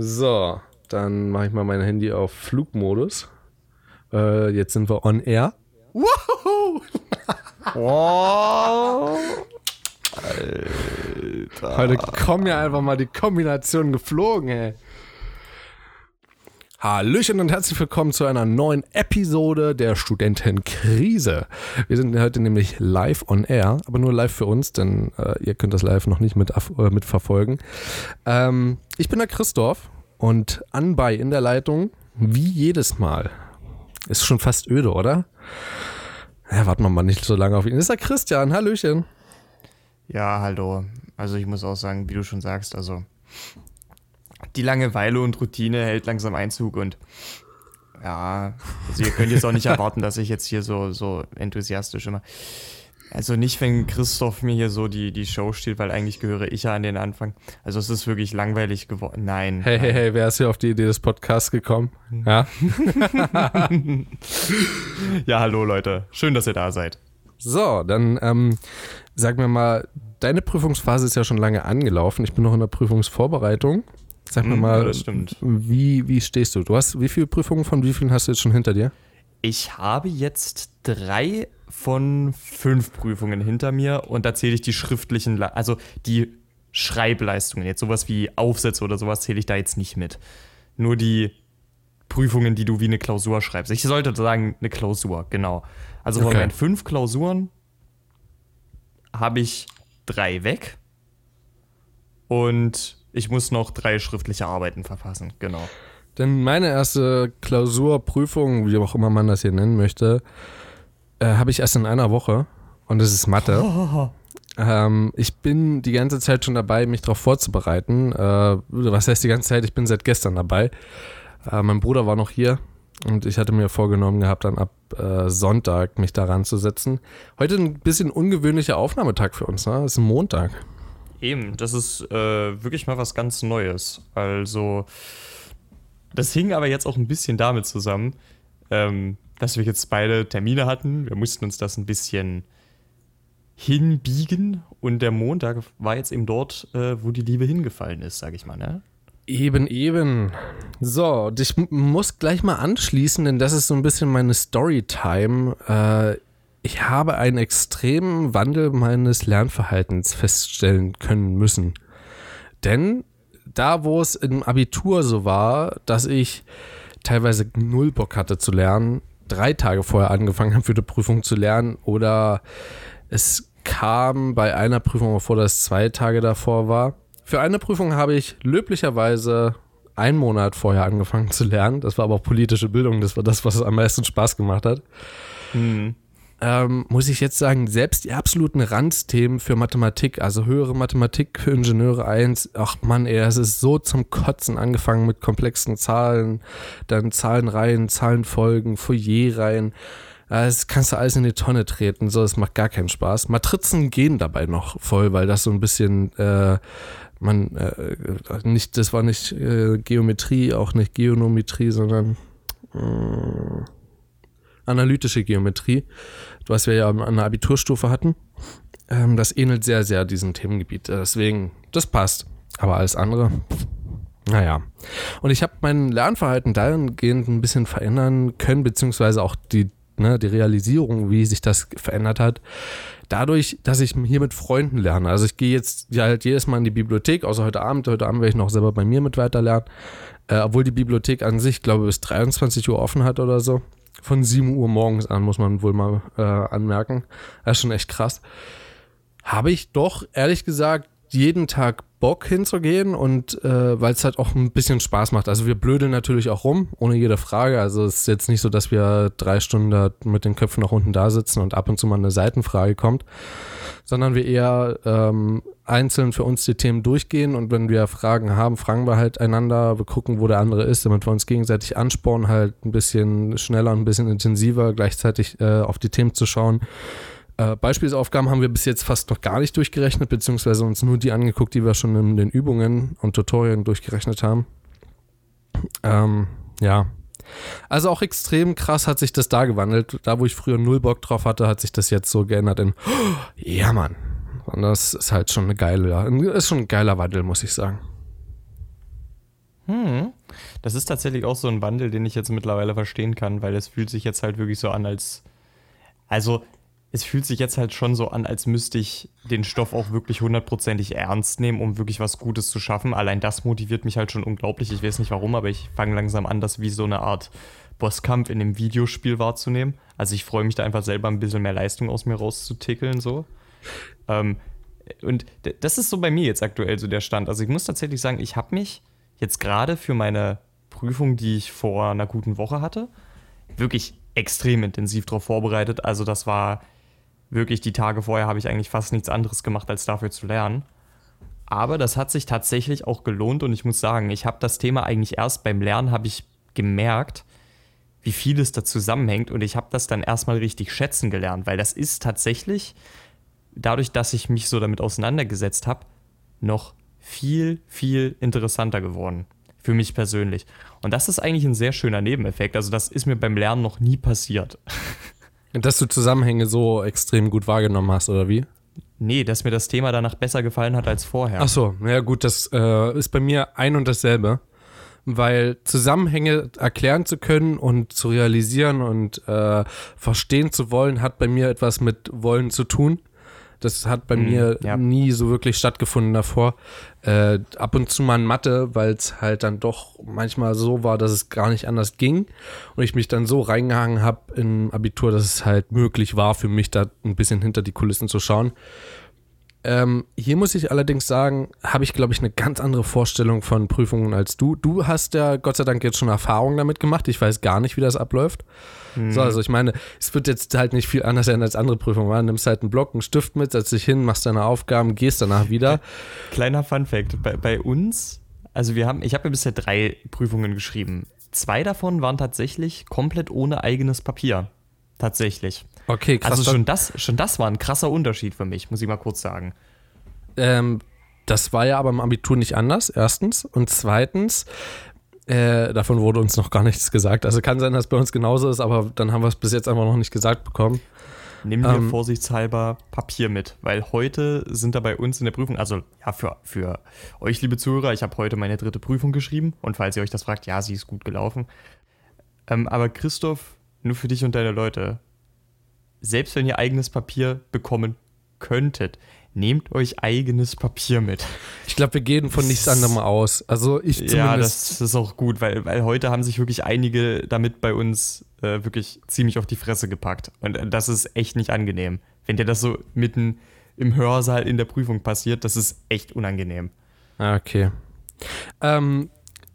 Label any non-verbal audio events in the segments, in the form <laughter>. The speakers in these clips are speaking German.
So, dann mache ich mal mein Handy auf Flugmodus. Äh, jetzt sind wir on air. <laughs> Wow! wow. Alter. Heute kommen ja einfach mal die Kombinationen geflogen, ey. Hallöchen und herzlich willkommen zu einer neuen Episode der Studentenkrise. Wir sind heute nämlich live on air, aber nur live für uns, denn äh, ihr könnt das live noch nicht mit, äh, mit verfolgen. Ähm, ich bin der Christoph und anbei in der Leitung, wie jedes Mal. Ist schon fast öde, oder? Ja, warten wir mal nicht so lange auf ihn. Ist der Christian, Hallöchen. Ja, hallo. Also ich muss auch sagen, wie du schon sagst, also die Langeweile und Routine hält langsam Einzug und ja, also ihr könnt jetzt auch nicht <laughs> erwarten, dass ich jetzt hier so, so enthusiastisch immer. Also nicht, wenn Christoph mir hier so die, die Show steht, weil eigentlich gehöre ich ja an den Anfang. Also es ist wirklich langweilig geworden. Nein. Hey, hey, hey, wer ist hier auf die Idee des Podcasts gekommen? Ja. <laughs> ja, hallo Leute. Schön, dass ihr da seid. So, dann ähm, sag mir mal, deine Prüfungsphase ist ja schon lange angelaufen. Ich bin noch in der Prüfungsvorbereitung. Sag mir hm, mal, ja, Wie, wie stehst du? Du hast wie viele Prüfungen von wie vielen hast du jetzt schon hinter dir? Ich habe jetzt drei von fünf Prüfungen hinter mir und da zähle ich die schriftlichen, also die Schreibleistungen, jetzt sowas wie Aufsätze oder sowas zähle ich da jetzt nicht mit. Nur die Prüfungen, die du wie eine Klausur schreibst. Ich sollte sagen, eine Klausur, genau. Also von okay. meinen fünf Klausuren habe ich drei weg und ich muss noch drei schriftliche Arbeiten verfassen, genau. Denn meine erste Klausurprüfung, wie auch immer man das hier nennen möchte, äh, habe ich erst in einer Woche und das ist Mathe. Oh. <laughs> Ähm, ich bin die ganze Zeit schon dabei, mich darauf vorzubereiten. Äh, was heißt die ganze Zeit? Ich bin seit gestern dabei. Äh, mein Bruder war noch hier und ich hatte mir vorgenommen gehabt, dann ab äh, Sonntag mich daran zu setzen. Heute ein bisschen ungewöhnlicher Aufnahmetag für uns, ne? Es ist ein Montag. Eben, das ist äh, wirklich mal was ganz Neues. Also, das hing aber jetzt auch ein bisschen damit zusammen, ähm, dass wir jetzt beide Termine hatten. Wir mussten uns das ein bisschen hinbiegen und der Montag war jetzt eben dort, äh, wo die Liebe hingefallen ist, sag ich mal, ne? Eben, eben. So, ich muss gleich mal anschließen, denn das ist so ein bisschen meine Storytime. Äh, ich habe einen extremen Wandel meines Lernverhaltens feststellen können müssen. Denn da, wo es im Abitur so war, dass ich teilweise null Bock hatte zu lernen, drei Tage vorher angefangen habe für die Prüfung zu lernen oder es kam bei einer Prüfung vor, dass zwei Tage davor war. Für eine Prüfung habe ich löblicherweise einen Monat vorher angefangen zu lernen. Das war aber auch politische Bildung. Das war das, was am meisten Spaß gemacht hat. Mhm ähm, muss ich jetzt sagen, selbst die absoluten Randthemen für Mathematik, also höhere Mathematik für Ingenieure 1, ach man, ey, es ist so zum Kotzen angefangen mit komplexen Zahlen, dann Zahlenreihen, Zahlenfolgen, Fourierreihen. Das kannst du alles in die Tonne treten, so, das macht gar keinen Spaß. Matrizen gehen dabei noch voll, weil das so ein bisschen, äh, man, äh, nicht, das war nicht äh, Geometrie, auch nicht Geonometrie, sondern, äh, analytische Geometrie, was wir ja an der Abiturstufe hatten. Ähm, das ähnelt sehr, sehr diesem Themengebiet. Deswegen, das passt. Aber alles andere, naja. Und ich habe mein Lernverhalten dahingehend ein bisschen verändern können, beziehungsweise auch die, ne, die Realisierung, wie sich das verändert hat. Dadurch, dass ich hier mit Freunden lerne. Also ich gehe jetzt ja halt jedes Mal in die Bibliothek, außer heute Abend. Heute Abend werde ich noch selber bei mir mit weiterlernen. Äh, obwohl die Bibliothek an sich, glaube ich, bis 23 Uhr offen hat oder so. Von 7 Uhr morgens an, muss man wohl mal äh, anmerken. Das ist schon echt krass. Habe ich doch, ehrlich gesagt, jeden Tag Bock hinzugehen und äh, weil es halt auch ein bisschen Spaß macht. Also wir blödeln natürlich auch rum, ohne jede Frage. Also es ist jetzt nicht so, dass wir drei Stunden mit den Köpfen nach unten da sitzen und ab und zu mal eine Seitenfrage kommt, sondern wir eher ähm, einzeln für uns die Themen durchgehen und wenn wir Fragen haben, fragen wir halt einander, wir gucken, wo der andere ist, damit wir uns gegenseitig anspornen, halt ein bisschen schneller und ein bisschen intensiver gleichzeitig äh, auf die Themen zu schauen. Äh, Beispielsaufgaben haben wir bis jetzt fast noch gar nicht durchgerechnet, beziehungsweise uns nur die angeguckt, die wir schon in den Übungen und Tutorien durchgerechnet haben. Ähm, ja. Also auch extrem krass hat sich das da gewandelt. Da, wo ich früher null Bock drauf hatte, hat sich das jetzt so geändert in, oh, <gasps> ja Mann, und das ist halt schon eine geile, ist schon ein geiler Wandel, muss ich sagen. Hm, Das ist tatsächlich auch so ein Wandel, den ich jetzt mittlerweile verstehen kann, weil es fühlt sich jetzt halt wirklich so an, als. Also, es fühlt sich jetzt halt schon so an, als müsste ich den Stoff auch wirklich hundertprozentig ernst nehmen, um wirklich was Gutes zu schaffen. Allein das motiviert mich halt schon unglaublich. Ich weiß nicht warum, aber ich fange langsam an, das wie so eine Art Bosskampf in dem Videospiel wahrzunehmen. Also ich freue mich da einfach selber ein bisschen mehr Leistung aus mir rauszutickeln, so. Ähm, und das ist so bei mir jetzt aktuell so der Stand. Also ich muss tatsächlich sagen, ich habe mich jetzt gerade für meine Prüfung, die ich vor einer guten Woche hatte, wirklich extrem intensiv darauf vorbereitet. Also das war wirklich die Tage vorher habe ich eigentlich fast nichts anderes gemacht, als dafür zu lernen. Aber das hat sich tatsächlich auch gelohnt und ich muss sagen, ich habe das Thema eigentlich erst beim Lernen habe ich gemerkt, wie viel es da zusammenhängt und ich habe das dann erstmal richtig schätzen gelernt, weil das ist tatsächlich dadurch, dass ich mich so damit auseinandergesetzt habe, noch viel, viel interessanter geworden. Für mich persönlich. Und das ist eigentlich ein sehr schöner Nebeneffekt. Also, das ist mir beim Lernen noch nie passiert. <laughs> Dass du Zusammenhänge so extrem gut wahrgenommen hast, oder wie? Nee, dass mir das Thema danach besser gefallen hat als vorher. Ach so, ja gut, das äh, ist bei mir ein und dasselbe. Weil Zusammenhänge erklären zu können und zu realisieren und äh, verstehen zu wollen, hat bei mir etwas mit Wollen zu tun. Das hat bei mhm, mir ja. nie so wirklich stattgefunden davor. Äh, ab und zu mal in Mathe, weil es halt dann doch manchmal so war, dass es gar nicht anders ging. Und ich mich dann so reingehangen habe im Abitur, dass es halt möglich war für mich, da ein bisschen hinter die Kulissen zu schauen. Ähm, hier muss ich allerdings sagen, habe ich, glaube ich, eine ganz andere Vorstellung von Prüfungen als du. Du hast ja Gott sei Dank jetzt schon Erfahrungen damit gemacht. Ich weiß gar nicht, wie das abläuft. Mhm. So, also ich meine, es wird jetzt halt nicht viel anders sein als andere Prüfungen. Du nimmst halt einen Block, einen Stift mit, setzt dich hin, machst deine Aufgaben, gehst danach wieder. <laughs> Kleiner Fun-Fact: bei, bei uns, also wir haben, ich habe ja bisher drei Prüfungen geschrieben. Zwei davon waren tatsächlich komplett ohne eigenes Papier. Tatsächlich. Okay, krass. Also schon das, schon das war ein krasser Unterschied für mich, muss ich mal kurz sagen. Ähm, das war ja aber im Abitur nicht anders, erstens. Und zweitens, äh, davon wurde uns noch gar nichts gesagt. Also kann sein, dass es bei uns genauso ist, aber dann haben wir es bis jetzt einfach noch nicht gesagt bekommen. Nimm dir ähm, vorsichtshalber Papier mit, weil heute sind da bei uns in der Prüfung, also ja, für, für euch, liebe Zuhörer, ich habe heute meine dritte Prüfung geschrieben und falls ihr euch das fragt, ja, sie ist gut gelaufen. Ähm, aber Christoph, nur für dich und deine Leute, selbst wenn ihr eigenes Papier bekommen könntet, nehmt euch eigenes Papier mit. Ich glaube, wir gehen von nichts anderem aus. Also ich zumindest. Ja, das ist auch gut, weil, weil heute haben sich wirklich einige damit bei uns äh, wirklich ziemlich auf die Fresse gepackt. Und äh, das ist echt nicht angenehm. Wenn dir das so mitten im Hörsaal in der Prüfung passiert, das ist echt unangenehm. Ah, okay. Ähm,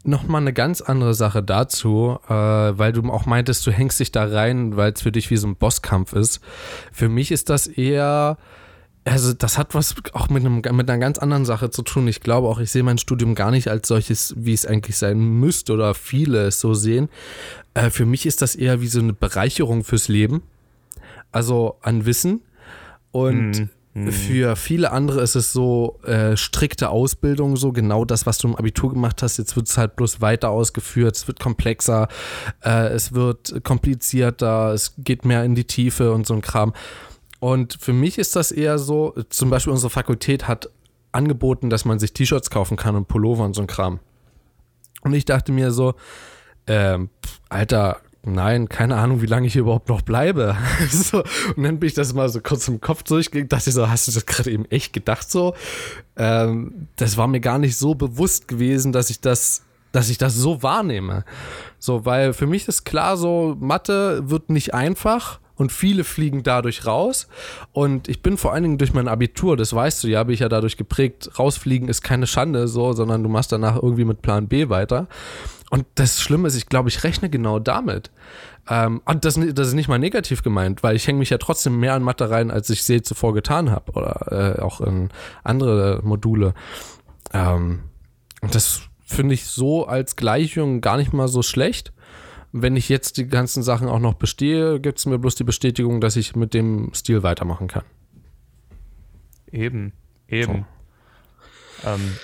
Nochmal eine ganz andere Sache dazu, äh, weil du auch meintest, du hängst dich da rein, weil es für dich wie so ein Bosskampf ist. Für mich ist das eher, also das hat was auch mit, einem, mit einer ganz anderen Sache zu tun. Ich glaube auch, ich sehe mein Studium gar nicht als solches, wie es eigentlich sein müsste oder viele es so sehen. Äh, für mich ist das eher wie so eine Bereicherung fürs Leben. Also an Wissen. Und mhm. Mhm. Für viele andere ist es so äh, strikte Ausbildung, so genau das, was du im Abitur gemacht hast. Jetzt wird es halt bloß weiter ausgeführt, es wird komplexer, äh, es wird komplizierter, es geht mehr in die Tiefe und so ein Kram. Und für mich ist das eher so, zum Beispiel unsere Fakultät hat angeboten, dass man sich T-Shirts kaufen kann und Pullover und so ein Kram. Und ich dachte mir so, ähm, Alter, nein, keine Ahnung, wie lange ich hier überhaupt noch bleibe. <laughs> so, und dann bin ich das mal so kurz im Kopf durchgegangen, dachte ich so, hast du das gerade eben echt gedacht so? Ähm, das war mir gar nicht so bewusst gewesen, dass ich das, dass ich das so wahrnehme. So, weil für mich ist klar so, Mathe wird nicht einfach und viele fliegen dadurch raus. Und ich bin vor allen Dingen durch mein Abitur, das weißt du ja, bin ich ja dadurch geprägt, rausfliegen ist keine Schande, so, sondern du machst danach irgendwie mit Plan B weiter. Und das Schlimme ist, ich glaube, ich rechne genau damit. Ähm, und das, das, ist nicht mal negativ gemeint, weil ich hänge mich ja trotzdem mehr an Mathe rein, als ich sie zuvor getan habe. Oder äh, auch in andere Module. Ähm, und das finde ich so als Gleichung gar nicht mal so schlecht. Wenn ich jetzt die ganzen Sachen auch noch bestehe, gibt es mir bloß die Bestätigung, dass ich mit dem Stil weitermachen kann. Eben, eben. So. Ähm,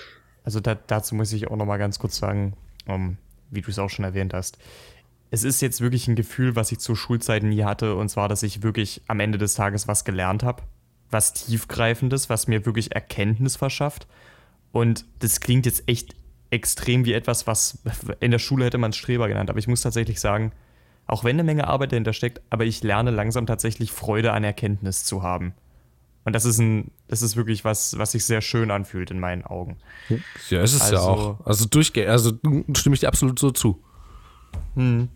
also da, dazu muss ich auch noch mal ganz kurz sagen, um, ähm, wie du es auch schon erwähnt hast. Es ist jetzt wirklich ein Gefühl, was ich zur Schulzeit nie hatte, und zwar, dass ich wirklich am Ende des Tages was gelernt habe, was tiefgreifendes, was mir wirklich Erkenntnis verschafft. Und das klingt jetzt echt extrem wie etwas, was in der Schule hätte man Streber genannt. Aber ich muss tatsächlich sagen, auch wenn eine Menge Arbeit dahinter steckt, aber ich lerne langsam tatsächlich Freude an Erkenntnis zu haben. Und das ist ein, das ist wirklich was, was sich sehr schön anfühlt in meinen Augen. Ja, ist es also, ja auch. Also durchgehend, also stimme ich dir absolut so zu. Hm.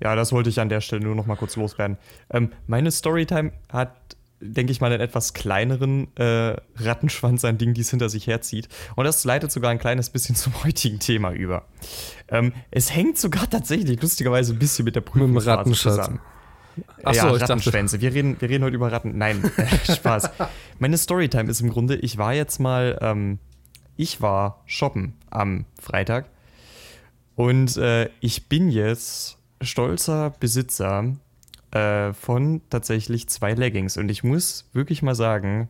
Ja, das wollte ich an der Stelle nur noch mal kurz loswerden. Ähm, meine Storytime hat, denke ich mal, einen etwas kleineren äh, Rattenschwanz an Dingen, die es hinter sich herzieht. Und das leitet sogar ein kleines bisschen <laughs> zum heutigen Thema über. Ähm, es hängt sogar tatsächlich lustigerweise ein bisschen mit der Prüfung zusammen. Ach so, ja, Rattenschwänze. Wir reden, wir reden heute über Ratten. Nein, <laughs> Spaß. Meine Storytime ist im Grunde, ich war jetzt mal, ähm, ich war shoppen am Freitag und äh, ich bin jetzt stolzer Besitzer äh, von tatsächlich zwei Leggings. Und ich muss wirklich mal sagen,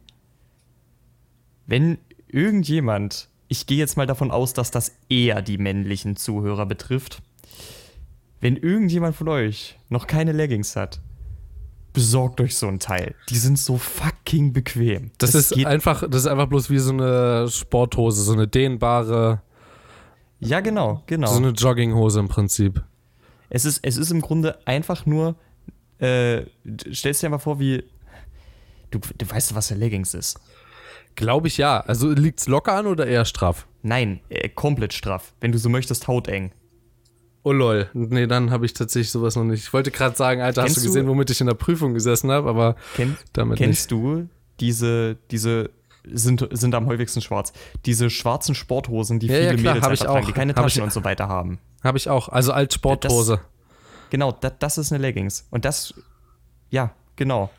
wenn irgendjemand, ich gehe jetzt mal davon aus, dass das eher die männlichen Zuhörer betrifft, wenn irgendjemand von euch noch keine Leggings hat, besorgt euch so ein Teil. Die sind so fucking bequem. Das, das ist einfach, das ist einfach bloß wie so eine Sporthose, so eine dehnbare. Ja, genau, genau. So eine Jogginghose im Prinzip. Es ist, es ist im Grunde einfach nur, äh, stellst dir mal vor, wie. Du, du weißt, was der Leggings ist. Glaube ich ja. Also liegt es locker an oder eher straff? Nein, äh, komplett straff. Wenn du so möchtest, hauteng. Oh lol. Nee, dann habe ich tatsächlich sowas noch nicht. Ich wollte gerade sagen, Alter, kennst hast du gesehen, womit ich in der Prüfung gesessen habe, aber kenn, damit Kennst nicht. du diese, diese sind, sind am häufigsten schwarz. Diese schwarzen Sporthosen, die ja, viele ja, klar, Mädels einfach tragen, die keine Taschen und so weiter haben. Habe ich auch. Also als Sporthose. Das, genau, das, das ist eine Leggings. Und das, ja, genau.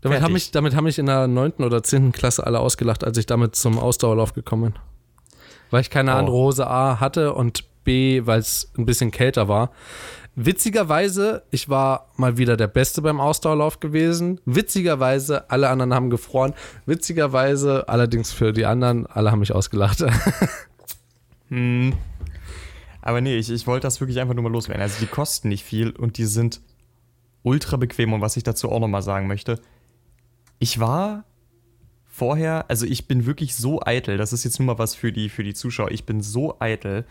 Damit haben, mich, damit haben mich in der 9. oder 10. Klasse alle ausgelacht, als ich damit zum Ausdauerlauf gekommen bin. Weil ich keine oh. andere Hose A hatte und B, weil es ein bisschen kälter war. Witzigerweise, ich war mal wieder der Beste beim Ausdauerlauf gewesen. Witzigerweise, alle anderen haben gefroren. Witzigerweise, allerdings für die anderen, alle haben mich ausgelacht. <laughs> hm. Aber nee, ich, ich wollte das wirklich einfach nur mal loswerden. Also die kosten nicht viel und die sind ultra bequem. Und was ich dazu auch nochmal sagen möchte, ich war vorher, also ich bin wirklich so eitel, das ist jetzt nur mal was für die, für die Zuschauer, ich bin so eitel,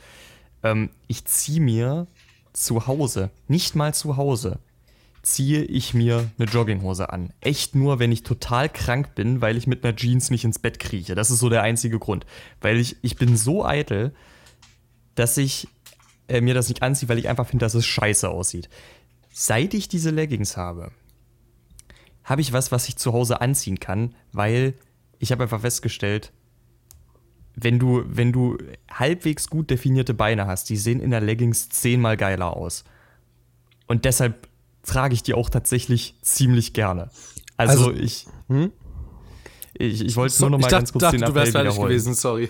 ähm, ich ziehe mir zu Hause, nicht mal zu Hause, ziehe ich mir eine Jogginghose an. Echt nur, wenn ich total krank bin, weil ich mit einer Jeans nicht ins Bett krieche. Das ist so der einzige Grund. Weil ich, ich bin so eitel, dass ich äh, mir das nicht anziehe, weil ich einfach finde, dass es scheiße aussieht. Seit ich diese Leggings habe, habe ich was, was ich zu Hause anziehen kann, weil ich habe einfach festgestellt, wenn du, wenn du halbwegs gut definierte Beine hast, die sehen in der Leggings zehnmal geiler aus. Und deshalb trage ich die auch tatsächlich ziemlich gerne. Also, also ich, hm? ich, ich wollte so, nur noch mal dachte, ganz kurz dachte, den Appell du wärst gewesen, sorry.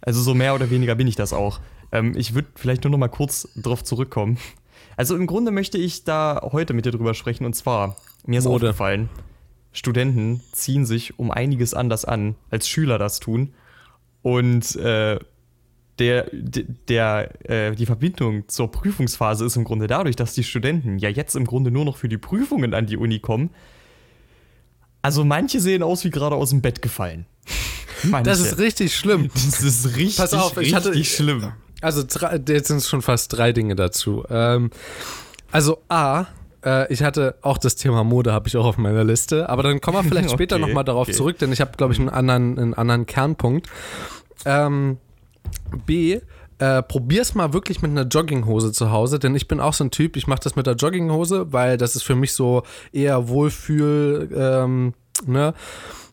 Also so mehr oder weniger bin ich das auch. Ähm, ich würde vielleicht nur noch mal kurz drauf zurückkommen. Also im Grunde möchte ich da heute mit dir drüber sprechen und zwar, mir ist Mode. aufgefallen, Studenten ziehen sich um einiges anders an, als Schüler das tun. Und äh, der, der, äh, die Verbindung zur Prüfungsphase ist im Grunde dadurch, dass die Studenten ja jetzt im Grunde nur noch für die Prüfungen an die Uni kommen. Also manche sehen aus wie gerade aus dem Bett gefallen. Manche. Das ist richtig schlimm. Das ist richtig, Pass auf, ich hatte, richtig schlimm. Also jetzt sind es schon fast drei Dinge dazu. Ähm, also A, äh, ich hatte auch das Thema Mode, habe ich auch auf meiner Liste. Aber dann kommen wir <laughs> vielleicht okay, später nochmal darauf okay. zurück, denn ich habe, glaube ich, einen anderen, einen anderen Kernpunkt. Ähm, B, äh, probier's mal wirklich mit einer Jogginghose zu Hause, denn ich bin auch so ein Typ, ich mache das mit der Jogginghose, weil das ist für mich so eher Wohlfühl, ähm, ne?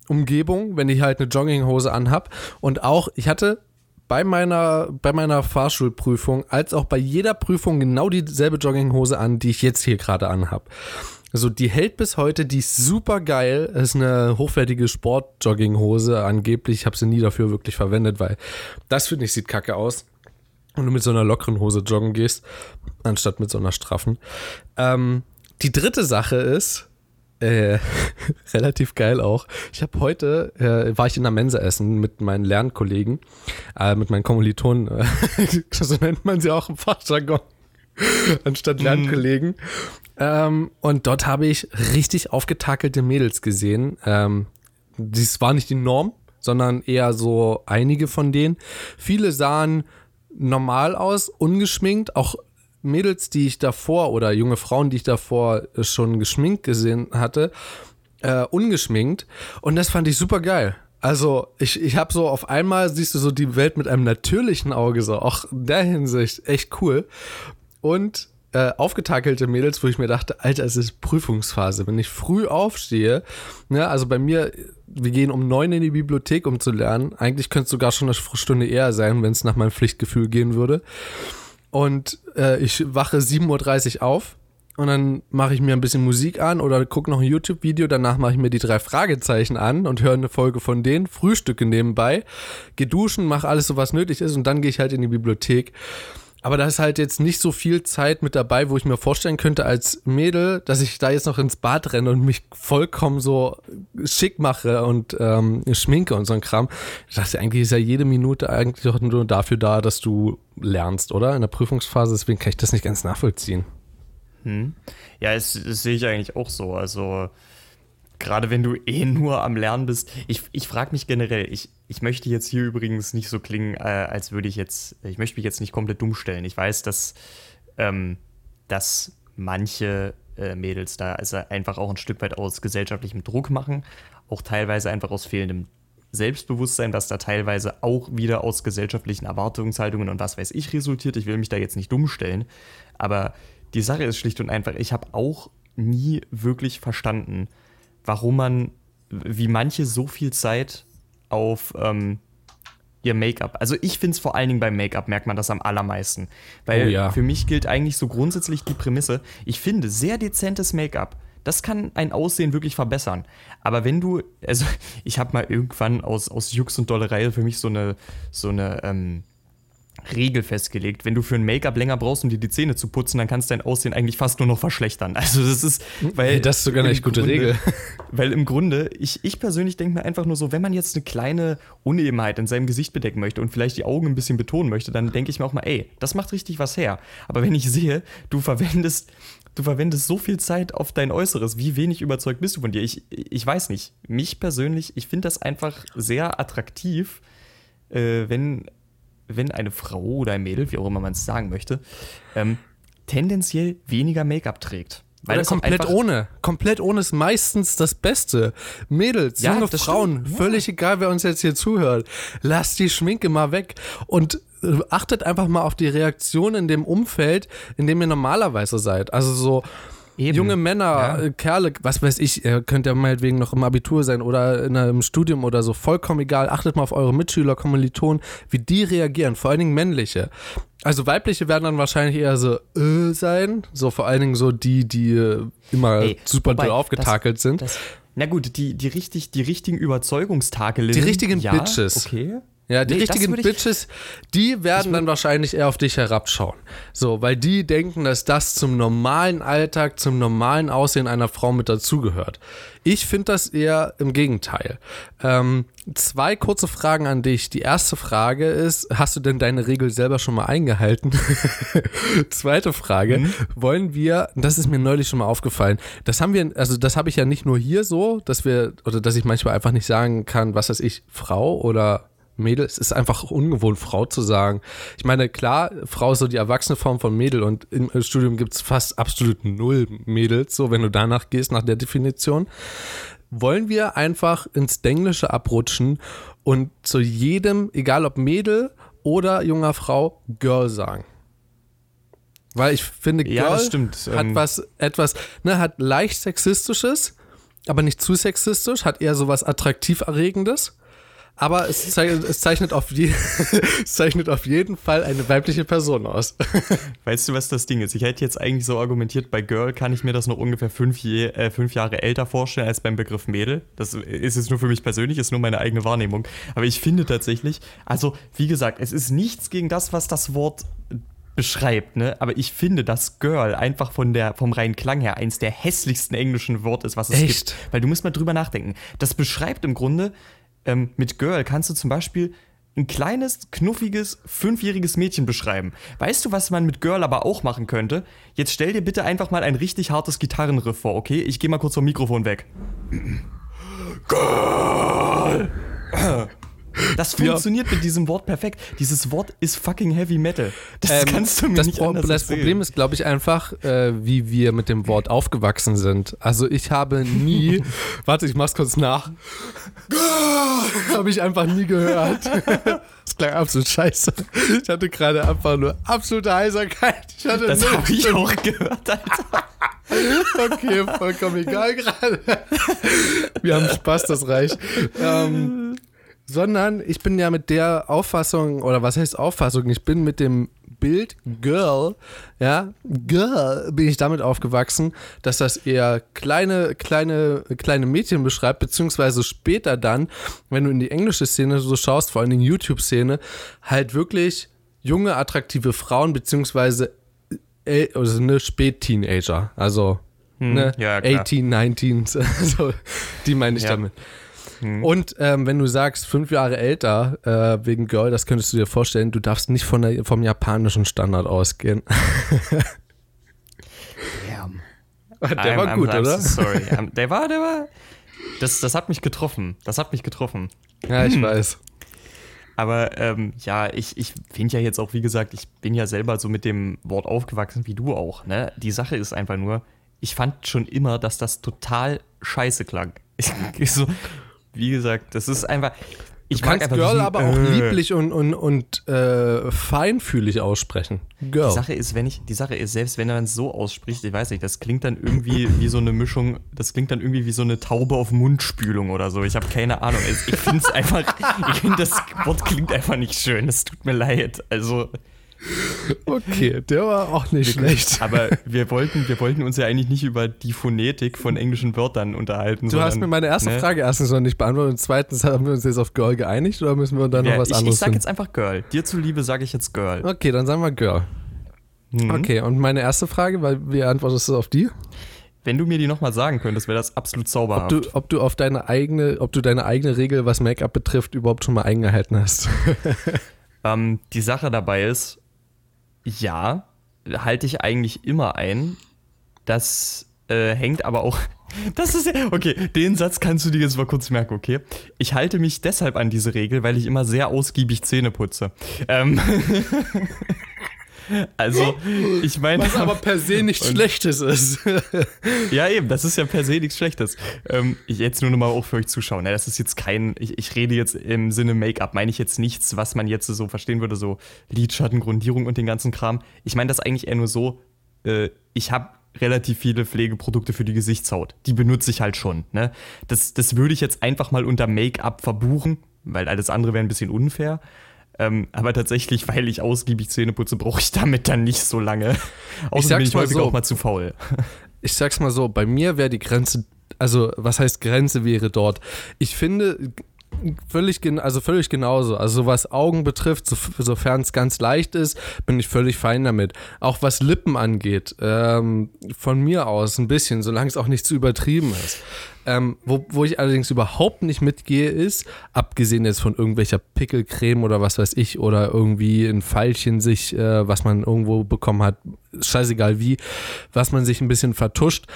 Umgebung, wenn ich halt eine Jogginghose anhab. Und auch, ich hatte bei meiner, bei meiner Fahrschulprüfung als auch bei jeder Prüfung genau dieselbe Jogginghose an, die ich jetzt hier gerade anhab. Also die hält bis heute, die ist super geil. Ist eine hochwertige Sport-Jogginghose angeblich. Ich habe sie nie dafür wirklich verwendet, weil das finde ich sieht kacke aus. Und du mit so einer lockeren Hose joggen gehst, anstatt mit so einer straffen. Ähm, die dritte Sache ist, äh, <laughs> relativ geil auch. Ich habe heute, äh, war ich in der Mensa essen mit meinen Lernkollegen, äh, mit meinen Kommilitonen, äh, <laughs> so nennt man sie auch im Fachjargon, anstatt mhm. Lernkollegen. Mm. Ähm, und dort habe ich richtig aufgetakelte Mädels gesehen. Ähm, dies war nicht die Norm, sondern eher so einige von denen. Viele sahen normal aus, ungeschminkt, auch Mädels, die ich davor oder junge Frauen, die ich davor schon geschminkt gesehen hatte, äh, ungeschminkt. Und das fand ich super geil. Also ich, ich habe so auf einmal siehst du so die Welt mit einem natürlichen Auge so, auch in der Hinsicht echt cool. Und äh, aufgetakelte Mädels, wo ich mir dachte, Alter, es ist Prüfungsphase. Wenn ich früh aufstehe, ne, also bei mir, wir gehen um neun in die Bibliothek, um zu lernen. Eigentlich könnte es sogar schon eine Stunde eher sein, wenn es nach meinem Pflichtgefühl gehen würde. Und äh, ich wache 7.30 Uhr auf und dann mache ich mir ein bisschen Musik an oder gucke noch ein YouTube-Video. Danach mache ich mir die drei Fragezeichen an und höre eine Folge von denen, frühstücke nebenbei, gehe duschen, mache alles so, was nötig ist und dann gehe ich halt in die Bibliothek. Aber da ist halt jetzt nicht so viel Zeit mit dabei, wo ich mir vorstellen könnte als Mädel, dass ich da jetzt noch ins Bad renne und mich vollkommen so schick mache und ähm, schminke und so ein Kram. Ich dachte, eigentlich ist ja jede Minute eigentlich auch nur dafür da, dass du lernst, oder? In der Prüfungsphase, deswegen kann ich das nicht ganz nachvollziehen. Hm. Ja, das, das sehe ich eigentlich auch so. Also gerade wenn du eh nur am Lernen bist. Ich, ich frage mich generell, ich, ich möchte jetzt hier übrigens nicht so klingen, äh, als würde ich jetzt, ich möchte mich jetzt nicht komplett dumm stellen. Ich weiß, dass, ähm, dass manche äh, Mädels da also einfach auch ein Stück weit aus gesellschaftlichem Druck machen, auch teilweise einfach aus fehlendem Selbstbewusstsein, das da teilweise auch wieder aus gesellschaftlichen Erwartungshaltungen und was weiß ich resultiert. Ich will mich da jetzt nicht dumm stellen, aber die Sache ist schlicht und einfach, ich habe auch nie wirklich verstanden, warum man, wie manche so viel Zeit auf ähm, ihr Make-up. Also ich finde es vor allen Dingen beim Make-up merkt man das am allermeisten. Weil Oh ja. für mich gilt eigentlich so grundsätzlich die Prämisse, ich finde sehr dezentes Make-up. Das kann ein Aussehen wirklich verbessern. Aber wenn du, also <laughs> ich habe mal irgendwann aus, aus Jux und Dollerei für mich so eine, so eine ähm, Regel festgelegt. Wenn du für ein Make-up länger brauchst, um dir die Zähne zu putzen, dann kannst dein Aussehen eigentlich fast nur noch verschlechtern. Also das ist, weil Hey, das ist sogar eine echt gute Grunde- Regel. <laughs> Weil im Grunde, ich, ich persönlich denke mir einfach nur so, wenn man jetzt eine kleine Unebenheit in seinem Gesicht bedecken möchte und vielleicht die Augen ein bisschen betonen möchte, dann denke ich mir auch mal, ey, das macht richtig was her. Aber wenn ich sehe, du verwendest, du verwendest so viel Zeit auf dein Äußeres, wie wenig überzeugt bist du von dir? Ich, ich weiß nicht. Mich persönlich, ich finde das einfach sehr attraktiv, äh, wenn, wenn eine Frau oder ein Mädel, wie auch immer man es sagen möchte, ähm, tendenziell weniger Make-up trägt. Oder das auch komplett ohne. Komplett ohne ist meistens das Beste. Mädels, Ja, junge Frauen, stimmt, völlig egal, wer uns jetzt hier zuhört. Lasst die Schminke mal weg und äh, achtet einfach mal auf die Reaktion in dem Umfeld, in dem ihr normalerweise seid. Also so Eben. junge Männer, Ja. äh, Kerle, was weiß ich, ihr könnt ja meinetwegen noch im Abitur sein oder in einem Studium oder so, vollkommen egal. Achtet mal auf eure Mitschüler, Kommilitonen, wie die reagieren, vor allen Dingen männliche. Also weibliche werden dann wahrscheinlich eher so äh, sein, so vor allen Dingen so die, die äh, immer Ey, super wobei, aufgetakelt das, sind. Das, na gut, die, die, richtig, die richtigen Überzeugungstakeln. Die richtigen ja, Bitches. Okay. Ja, die Nee, richtigen Bitches, die werden dann wahrscheinlich eher auf dich herabschauen. So, weil die denken, dass das zum normalen Alltag, zum normalen Aussehen einer Frau mit dazugehört. Ich finde das eher im Gegenteil. Ähm, zwei kurze Fragen an dich. Die erste Frage ist, hast du denn deine Regel selber schon mal eingehalten? <laughs> Zweite Frage, Mhm. wollen wir, das ist mir neulich schon mal aufgefallen, das haben wir, also das habe ich ja nicht nur hier so, dass wir, oder dass ich manchmal einfach nicht sagen kann, was weiß ich, Frau oder Mädel, es ist einfach ungewohnt, Frau zu sagen. Ich meine, klar, Frau ist so die erwachsene Form von Mädel und im Studium gibt es fast absolut null Mädels, so wenn du danach gehst, nach der Definition. Wollen wir einfach ins Englische abrutschen und zu jedem, egal ob Mädel oder junger Frau, Girl sagen? Weil ich finde, Girl Ja, hat Ähm, was, etwas, ne, hat leicht sexistisches, aber nicht zu sexistisch, hat eher so was attraktiv erregendes. Aber es zeichnet, es, zeichnet auf <laughs> es zeichnet auf jeden Fall eine weibliche Person aus. <laughs> Weißt du, was das Ding ist? Ich hätte jetzt eigentlich so argumentiert, bei Girl kann ich mir das noch ungefähr fünf, je, äh, fünf Jahre älter vorstellen als beim Begriff Mädel. Das ist jetzt nur für mich persönlich, ist nur meine eigene Wahrnehmung. Aber ich finde tatsächlich, also wie gesagt, es ist nichts gegen das, was das Wort beschreibt, ne? Aber ich finde, dass Girl einfach von der, vom reinen Klang her eins der hässlichsten englischen Worte ist, was es Echt? gibt. Weil du musst mal drüber nachdenken. Das beschreibt im Grunde, ähm, mit Girl kannst du zum Beispiel ein kleines, knuffiges, fünfjähriges Mädchen beschreiben. Weißt du, was man mit Girl aber auch machen könnte? Jetzt stell dir bitte einfach mal ein richtig hartes Gitarrenriff vor, okay? Ich gehe mal kurz vom Mikrofon weg. Girl! Das funktioniert ja. mit diesem Wort perfekt. Dieses Wort ist fucking Heavy Metal. Das ähm, kannst du mir das nicht Pro anders Das erzählen. Problem ist, glaube ich, einfach, äh, wie wir mit dem Wort aufgewachsen sind. Also ich habe nie, <laughs> warte, ich mach's kurz nach. Habe ich einfach nie gehört. <laughs> das klang absolut scheiße. Ich hatte gerade einfach nur absolute Heiserkeit. das habe ich auch gehört, Alter. <laughs> Okay, vollkommen egal gerade. Wir haben Spaß, das reicht. Ähm, sondern ich bin ja mit der Auffassung, oder was heißt Auffassung? Ich bin mit dem Bild Girl, ja, Girl, bin ich damit aufgewachsen, dass das eher kleine, kleine, kleine Mädchen beschreibt, beziehungsweise später dann, wenn du in die englische Szene so schaust, vor allem in die YouTube-Szene, halt wirklich junge, attraktive Frauen, beziehungsweise also eine Spät-Teenager, also hm, ne, ja, 18, 19, also die meine ich ja. damit. Hm. Und ähm, wenn du sagst, fünf Jahre älter äh, wegen Girl, das könntest du dir vorstellen, du darfst nicht von der, vom japanischen Standard ausgehen. Damn. Der I'm, war gut, I'm, oder? Sorry. <laughs> der war, der war. Das, das hat mich getroffen. Das hat mich getroffen. Ja, ich weiß. Aber ähm, ja, ich, ich finde ja jetzt auch, wie gesagt, ich bin ja selber so mit dem Wort aufgewachsen wie du auch. Ne? Die Sache ist einfach nur, ich fand schon immer, dass das total scheiße klang. <laughs> Ich, so, wie gesagt, das ist einfach. Ich du kannst Girl aber auch äh. lieblich und, und, und äh, feinfühlig aussprechen. Girl. Die Sache ist, wenn ich, die Sache ist, selbst wenn er es so ausspricht, ich weiß nicht, das klingt dann irgendwie wie so eine Mischung, das klingt dann irgendwie wie so eine Taube auf Mundspülung oder so. Ich habe keine Ahnung. Ich finde es einfach, ich finde das Wort klingt einfach nicht schön. Es tut mir leid. Also. Okay, der war auch nicht schlecht. Aber wir wollten, wir wollten uns ja eigentlich nicht über die Phonetik von englischen Wörtern unterhalten. Du sondern, hast mir meine erste ne? Frage erstens noch nicht beantwortet und zweitens haben wir uns jetzt auf Girl geeinigt oder müssen wir dann ja, noch was ich, anderes Ich sag jetzt einfach Girl. Dir zuliebe sage ich jetzt Girl. Okay, dann sagen wir Girl. Mhm. Okay, und meine erste Frage, weil wie antwortest du auf die? Wenn du mir die nochmal sagen könntest, wäre das absolut zauberhaft. Ob du, ob du auf deine eigene, ob du deine eigene Regel, was Make-up betrifft, überhaupt schon mal eingehalten hast. <laughs> ähm, die Sache dabei ist, ja, halte ich eigentlich immer ein. Das äh, hängt aber auch. <laughs> Das ist ja. Okay, den Satz kannst du dir jetzt mal kurz merken, okay? Ich halte mich deshalb an diese Regel, weil ich immer sehr ausgiebig Zähne putze. Ähm. <laughs> <laughs> Also, ich meine. Was aber per se nichts <laughs> Schlechtes ist. <laughs> ja, eben, das ist ja per se nichts Schlechtes. Ähm, jetzt nur nochmal auch für euch zuschauen. Ja, das ist jetzt kein, ich, ich rede jetzt im Sinne Make-up, meine ich jetzt nichts, was man jetzt so verstehen würde, so Lidschatten, Grundierung und den ganzen Kram. Ich meine das eigentlich eher nur so, äh, ich habe relativ viele Pflegeprodukte für die Gesichtshaut. Die benutze ich halt schon. Ne? Das, das würde ich jetzt einfach mal unter Make-up verbuchen, weil alles andere wäre ein bisschen unfair. Ähm, aber tatsächlich, weil ich ausgiebig Zähne putze, brauche ich damit dann nicht so lange. Außerdem bin ich häufig so, auch mal zu faul. <laughs> Ich sag's mal so, bei mir wäre die Grenze, also was heißt Grenze wäre dort? Ich finde, völlig, also völlig genauso. Also was Augen betrifft, so, sofern es ganz leicht ist, bin ich völlig fein damit. Auch was Lippen angeht, ähm, von mir aus ein bisschen, solange es auch nicht zu übertrieben ist. Ähm, wo, wo ich allerdings überhaupt nicht mitgehe, ist, abgesehen jetzt von irgendwelcher Pickelcreme oder was weiß ich, oder irgendwie ein Pfeilchen sich, äh, was man irgendwo bekommen hat, scheißegal wie, was man sich ein bisschen vertuscht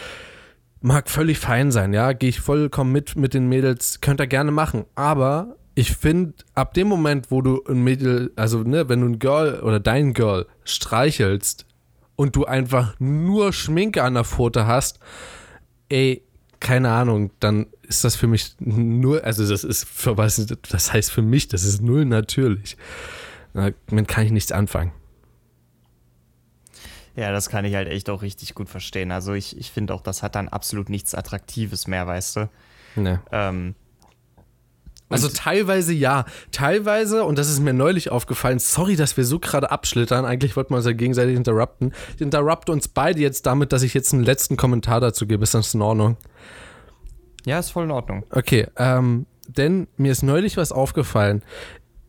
mag völlig fein sein, ja, gehe ich vollkommen mit mit den Mädels, könnt ihr gerne machen, aber ich finde, ab dem Moment, wo du ein Mädel, also ne, wenn du ein Girl oder dein Girl streichelst und du einfach nur Schminke an der Pfote hast, ey, keine Ahnung, dann ist das für mich nur, also das ist für was, das heißt für mich, das ist null natürlich. Damit kann ich nichts anfangen. Ja, das kann ich halt echt auch richtig gut verstehen. Also ich, ich finde auch, das hat dann absolut nichts Attraktives mehr, weißt du? Nee. Ähm, also teilweise ja, teilweise, und das ist mir neulich aufgefallen, sorry, dass wir so gerade abschlittern, eigentlich wollten wir uns ja gegenseitig interrupten. Ich interrupte uns beide jetzt damit, dass ich jetzt einen letzten Kommentar dazu gebe. Ist das in Ordnung? Ja, ist voll in Ordnung. Okay, ähm, denn mir ist neulich was aufgefallen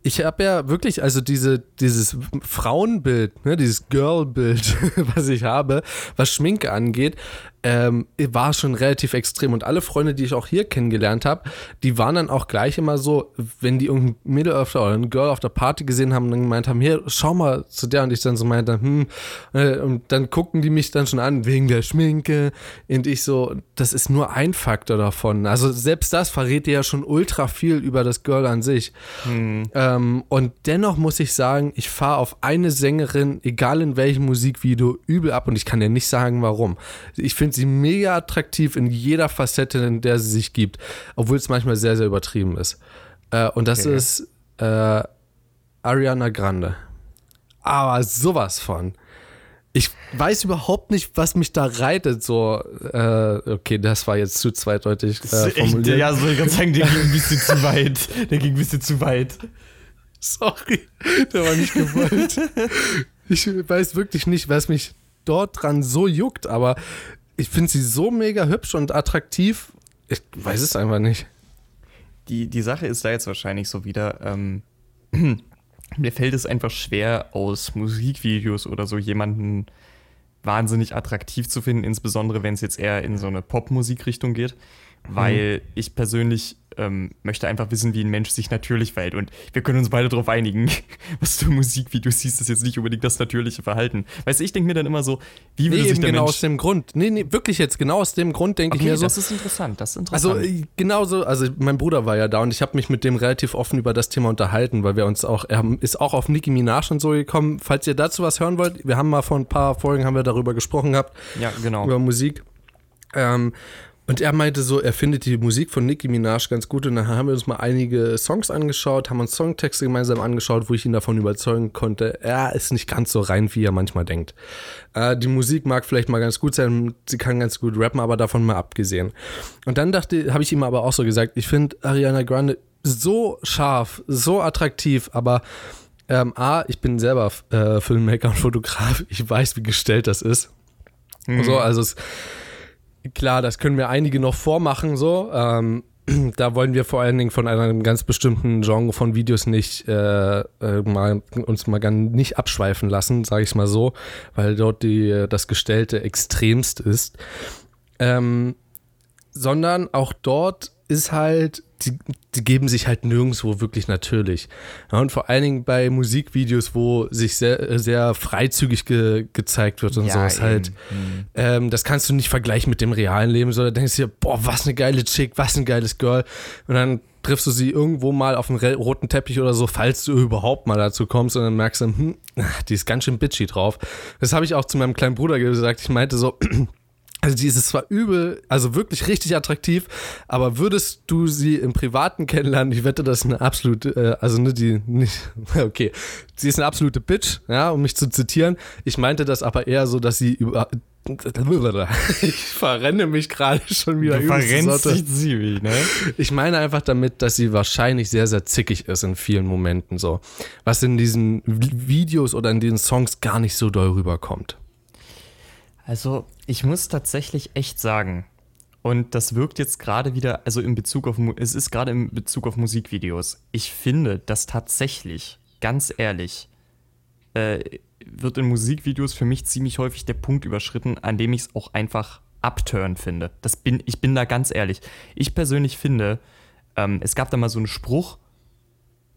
ich habe ja wirklich, also diese, dieses Frauenbild, ne, dieses Girl-Bild, <laughs> was ich habe, was Schminke angeht, ähm, war schon relativ extrem. Und alle Freunde, die ich auch hier kennengelernt habe, die waren dann auch gleich immer so, wenn die irgendein Mädel oder ein Girl auf der Party gesehen haben und dann gemeint haben, hier, schau mal zu der. Und ich dann so meinte, hm, äh, und dann gucken die mich dann schon an, wegen der Schminke. Und ich so, das ist nur ein Faktor davon. Also selbst das verrät dir ja schon ultra viel über das Girl an sich. Hm. Ähm, und dennoch muss ich sagen, ich fahre auf eine Sängerin, egal in welchem Musikvideo, übel ab und ich kann dir nicht sagen, warum. Ich finde finde sie mega attraktiv in jeder Facette, in der sie sich gibt, obwohl es manchmal sehr, sehr übertrieben ist. Äh, und das okay. ist äh, Ariana Grande. Aber sowas von. Ich weiß überhaupt nicht, was mich da reitet. So, äh, okay, das war jetzt zu zweideutig äh, formuliert. Echt, ja, soll ich gerade sagen, der ging ein bisschen zu weit. Der ging ein bisschen zu weit. Sorry, der war nicht gewollt. ich weiß wirklich nicht, was mich dort dran so juckt, aber ich finde sie so mega hübsch und attraktiv. Ich weiß es einfach nicht. Die, die Sache ist da jetzt wahrscheinlich so wieder, ähm, <clears throat> mir fällt es einfach schwer, aus Musikvideos oder so jemanden wahnsinnig attraktiv zu finden, insbesondere wenn es jetzt eher in so eine Popmusikrichtung geht, weil mhm. ich persönlich ähm, möchte einfach wissen, wie ein Mensch sich natürlich verhält. Und wir können uns beide darauf einigen, <laughs> was du im Musikvideo siehst, ist jetzt nicht unbedingt das natürliche Verhalten. Weißt du, ich denke mir dann immer so, wie würde nee, sich der genau Mensch... aus dem Grund. Nee, nee, wirklich jetzt, genau aus dem Grund denke okay, ich mir so... das ist interessant, das ist interessant. Also, äh, genauso, also mein Bruder war ja da und ich habe mich mit dem relativ offen über das Thema unterhalten, weil wir uns auch, er ist auch auf Nicki Minaj und so gekommen. Falls ihr dazu was hören wollt, wir haben mal vor ein paar Folgen haben wir darüber gesprochen gehabt. Ja, genau. Über Musik. Ähm, und er meinte so, er findet die Musik von Nicki Minaj ganz gut. Und dann haben wir uns mal einige Songs angeschaut, haben uns Songtexte gemeinsam angeschaut, wo ich ihn davon überzeugen konnte, er ist nicht ganz so rein, wie er manchmal denkt. Äh, die Musik mag vielleicht mal ganz gut sein, sie kann ganz gut rappen, aber davon mal abgesehen. Und dann dachte, habe ich ihm aber auch so gesagt, ich finde Ariana Grande so scharf, so attraktiv, aber ähm, A, ich bin selber äh, Filmmaker und Fotograf, ich weiß, wie gestellt das ist. Mhm. So, also es klar, das können wir einige noch vormachen, so. Ähm, <clears throat> da wollen wir vor allen Dingen von einem ganz bestimmten Genre von Videos nicht äh, äh, mal, uns mal ganz nicht abschweifen lassen, sage ich mal so, weil dort die, das Gestellte extremst ist. Ähm, sondern auch dort ist halt die, die geben sich halt nirgendwo wirklich natürlich. Ja, und vor allen Dingen bei Musikvideos, wo sich sehr, sehr freizügig ge, gezeigt wird und ja, sowas halt. Mhm. Ähm, das kannst du nicht vergleichen mit dem realen Leben, sondern denkst dir, boah, was eine geile Chick, was ein geiles Girl. Und dann triffst du sie irgendwo mal auf dem roten Teppich oder so, falls du überhaupt mal dazu kommst und dann merkst du, hm, die ist ganz schön bitchy drauf. Das habe ich auch zu meinem kleinen Bruder gesagt. Ich meinte so, <clears throat> also die ist zwar übel, also wirklich richtig attraktiv, aber würdest du sie im Privaten kennenlernen, ich wette, das ist eine absolute, äh, also ne, die, nicht, <laughs> okay, sie ist eine absolute Bitch, ja, um mich zu zitieren. Ich meinte das aber eher so, dass sie über, <laughs> ich verrenne mich gerade schon wieder. Du verrennst dich ziemlich, ne? Ich meine einfach damit, dass sie wahrscheinlich sehr, sehr zickig ist in vielen Momenten so. Was in diesen Videos oder in diesen Songs gar nicht so doll rüberkommt. Also, ich muss tatsächlich echt sagen, und das wirkt jetzt gerade wieder, also in Bezug auf, es ist gerade in Bezug auf Musikvideos. Ich finde, dass tatsächlich, ganz ehrlich, äh, wird in Musikvideos für mich ziemlich häufig der Punkt überschritten, an dem ich es auch einfach abturn finde. Das bin, ich bin da ganz ehrlich. Ich persönlich finde, ähm, es gab da mal so einen Spruch,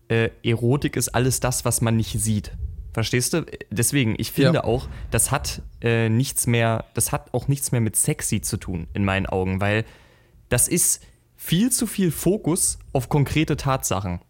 äh, Erotik ist alles das, was man nicht sieht. Verstehst du? Deswegen, ich finde ja. auch, das hat äh, nichts mehr, das hat auch nichts mehr mit sexy zu tun, in meinen Augen, weil das ist viel zu viel Fokus auf konkrete Tatsachen.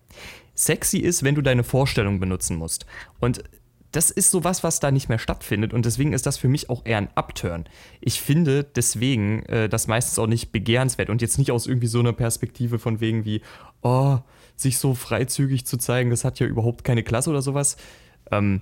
Sexy ist, wenn du deine Vorstellung benutzen musst. Und das ist sowas, was da nicht mehr stattfindet und deswegen ist das für mich auch eher ein Upturn. Ich finde deswegen äh, das meistens auch nicht begehrenswert und jetzt nicht aus irgendwie so einer Perspektive von wegen wie, oh, sich so freizügig zu zeigen, das hat ja überhaupt keine Klasse oder sowas, ähm,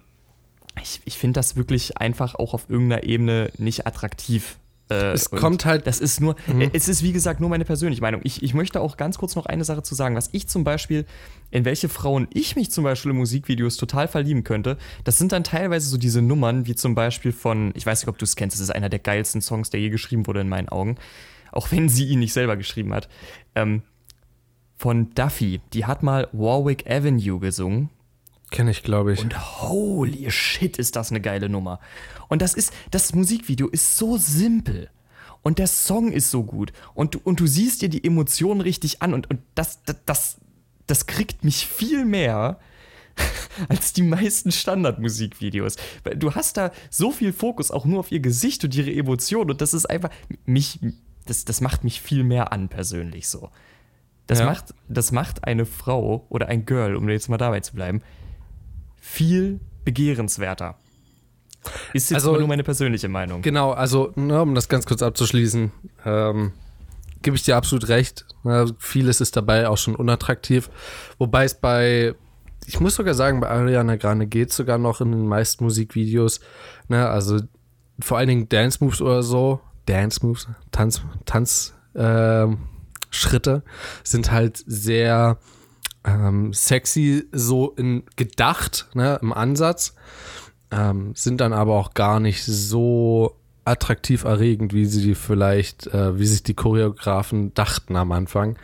ich, ich finde das wirklich einfach auch auf irgendeiner Ebene nicht attraktiv. Äh, es kommt halt. Das ist nur, mhm. es ist wie gesagt nur meine persönliche Meinung. Ich, ich möchte auch ganz kurz noch eine Sache zu sagen, was ich zum Beispiel, in welche Frauen ich mich zum Beispiel in Musikvideos total verlieben könnte. Das sind dann teilweise so diese Nummern, wie zum Beispiel von, ich weiß nicht, ob du es kennst, das ist einer der geilsten Songs, der je geschrieben wurde in meinen Augen. Auch wenn sie ihn nicht selber geschrieben hat. Ähm, von Duffy. Die hat mal Warwick Avenue gesungen. Kenne ich, glaube ich. Und holy shit, ist das eine geile Nummer. Und das ist, das Musikvideo ist so simpel und der Song ist so gut und du, und du siehst dir die Emotionen richtig an und, und das, das, das, das kriegt mich viel mehr <laughs> als die meisten Standardmusikvideos. Du hast da so viel Fokus auch nur auf ihr Gesicht und ihre Emotionen und das ist einfach mich das, das macht mich viel mehr an persönlich so. Das, ja. macht, das macht eine Frau oder ein Girl, um jetzt mal dabei zu bleiben, viel begehrenswerter. Ist jetzt also, nur meine persönliche Meinung. Genau, also ne, um das ganz kurz abzuschließen, ähm, gebe ich dir absolut recht. Ne, vieles ist dabei auch schon unattraktiv. Wobei es bei, ich muss sogar sagen, bei Ariana Grande geht es sogar noch in den meisten Musikvideos. Ne, also vor allen Dingen Dance Moves oder so. Dance Moves, Tanz, Tanz, äh, Schritte sind halt sehr ähm, sexy so in gedacht, ne, im Ansatz, ähm, sind dann aber auch gar nicht so attraktiv erregend, wie sie die vielleicht, äh, wie sich die Choreografen dachten am Anfang.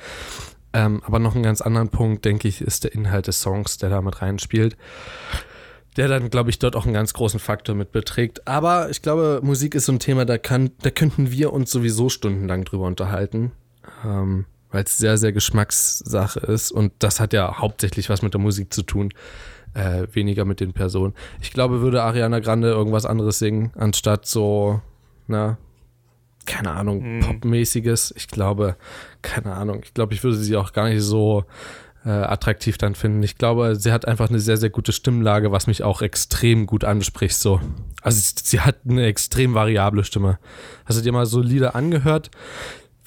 Ähm, aber noch einen ganz anderen Punkt, denke ich, ist der Inhalt des Songs, der da mit reinspielt. Der dann, glaube ich, dort auch einen ganz großen Faktor mit beträgt. Aber ich glaube, Musik ist so ein Thema, da, kann, da könnten wir uns sowieso stundenlang drüber unterhalten. Ähm, weil es sehr, sehr Geschmackssache ist. Und das hat ja hauptsächlich was mit der Musik zu tun, äh, weniger mit den Personen. Ich glaube, würde Ariana Grande irgendwas anderes singen, anstatt so, na, keine Ahnung, mhm. Popmäßiges. Ich glaube, keine Ahnung, ich glaube, ich würde sie auch gar nicht so äh, attraktiv dann finden. Ich glaube, sie hat einfach eine sehr, sehr gute Stimmlage, was mich auch extrem gut anspricht. So. Also sie hat eine extrem variable Stimme. Hast du dir mal so Lieder angehört?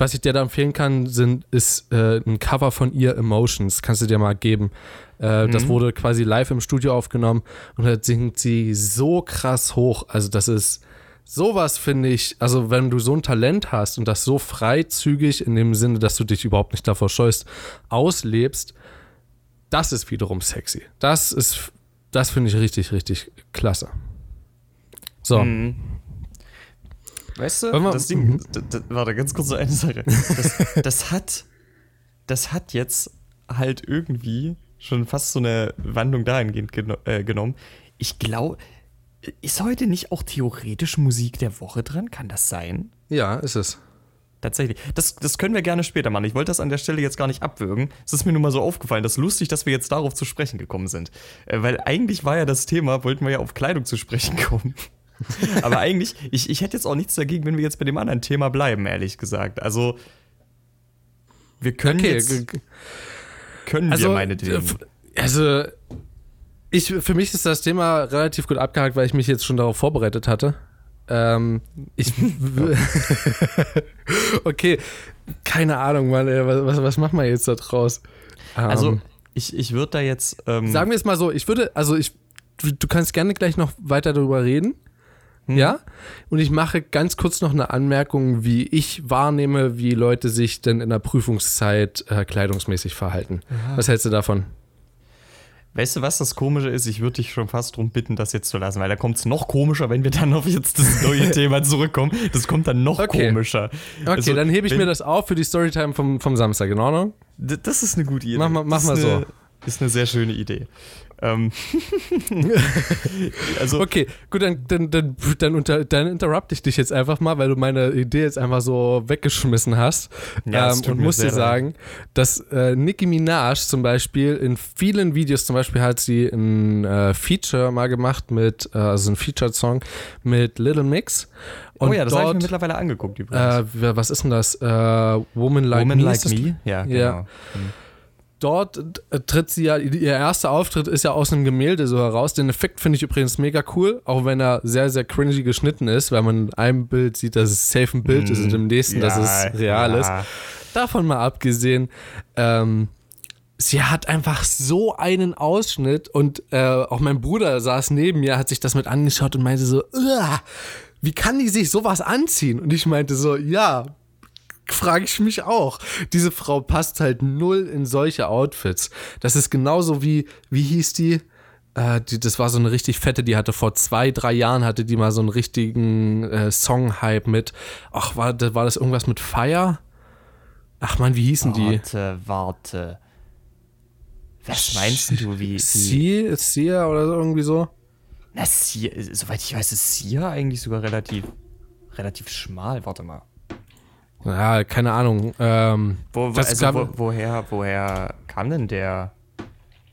Was ich dir da empfehlen kann, sind, ist äh, ein Cover von ihr Emotions. Kannst du dir mal geben. Äh, mhm. Das wurde quasi live im Studio aufgenommen und da singt sie so krass hoch. Also, das ist sowas, finde ich. Also, wenn du so ein Talent hast und das so freizügig in dem Sinne, dass du dich überhaupt nicht davor scheust, auslebst, das ist wiederum sexy. Das ist, das finde ich richtig, richtig klasse. So. Mhm. Weißt du, das Ding, mhm. warte, ganz kurz so eine Sache. <laughs> Das, das, hat, das hat jetzt halt irgendwie schon fast so eine Wandlung dahingehend geno äh, genommen. Ich glaube, ist heute nicht auch theoretisch Musik der Woche dran? Kann das sein? Ja, ist es. Tatsächlich. Das, das können wir gerne später machen. Ich wollte das an der Stelle jetzt gar nicht abwürgen. Es ist mir nur mal so aufgefallen. Das ist lustig, dass wir jetzt darauf zu sprechen gekommen sind. Äh, weil eigentlich war ja das Thema, wollten wir ja auf Kleidung zu sprechen kommen. <laughs> Aber eigentlich, ich, ich hätte jetzt auch nichts dagegen, wenn wir jetzt bei dem anderen Thema bleiben, ehrlich gesagt. Also, wir können okay. jetzt. Können also, wir meinetwegen. Also, ich, für mich ist das Thema relativ gut abgehakt, weil ich mich jetzt schon darauf vorbereitet hatte. Ähm, ich. <laughs> <laughs> okay, keine Ahnung, Mann, ey, was, was machen wir jetzt da draus? Also, ähm, ich, ich würde da jetzt. Ähm, sagen wir es mal so, ich würde, also ich, du, du kannst gerne gleich noch weiter darüber reden. Hm. Ja? Und ich mache ganz kurz noch eine Anmerkung, wie ich wahrnehme, wie Leute sich denn in der Prüfungszeit äh, kleidungsmäßig verhalten. Ja. Was hältst du davon? Weißt du, was das Komische ist? Ich würde dich schon fast darum bitten, das jetzt zu lassen, weil da kommt es noch komischer, wenn wir dann auf jetzt das neue <laughs> Thema zurückkommen. Das kommt dann noch okay. komischer. Okay, also, dann hebe ich mir das auf für die Storytime vom, vom Samstag, in Ordnung? Das ist eine gute Idee. Mach, mach, mach mal so. Ist eine sehr schöne Idee. Ähm. <laughs> also okay, gut, dann, dann, dann, dann, unter, dann interrupte ich dich jetzt einfach mal, weil du meine Idee jetzt einfach so weggeschmissen hast. Ja, ähm, und muss dir sagen, dass äh, Nicki Minaj zum Beispiel in vielen Videos, zum Beispiel hat sie ein äh, Feature mal gemacht mit, äh, also ein Featured-Song mit Little Mix. Und oh ja, das habe ich mir mittlerweile angeguckt übrigens. Äh, was ist denn das? Äh, Woman Like Woman Me? Like Me? Ja, genau. Ja. Mhm dort tritt sie ja, ihr erster Auftritt ist ja aus einem Gemälde so heraus. Den Effekt finde ich übrigens mega cool, auch wenn er sehr, sehr cringy geschnitten ist, weil man in einem Bild sieht, dass es safe ein Bild mm, ist und im nächsten, ja, dass es real ja. ist. Davon mal abgesehen, ähm, sie hat einfach so einen Ausschnitt und äh, auch mein Bruder saß neben mir, hat sich das mit angeschaut und meinte so, wie kann die sich sowas anziehen? Und ich meinte so, ja, <laughs> frage ich mich auch. Diese Frau passt halt null in solche Outfits. Das ist genauso wie, wie hieß die? Äh, die das war so eine richtig fette, die hatte vor zwei, drei Jahren, hatte die mal so einen richtigen äh, Song-Hype mit. Ach, war, war das irgendwas mit Fire? Ach man, wie hießen warte, die? Warte, warte. Was meinst du, wie? Sia, Sia oder so, irgendwie so? Na, Sia, soweit ich weiß, ist Sia eigentlich sogar relativ, relativ schmal. Warte mal. Ja, keine Ahnung. Ähm, Wo, also, gab- wo, woher, woher kam denn der?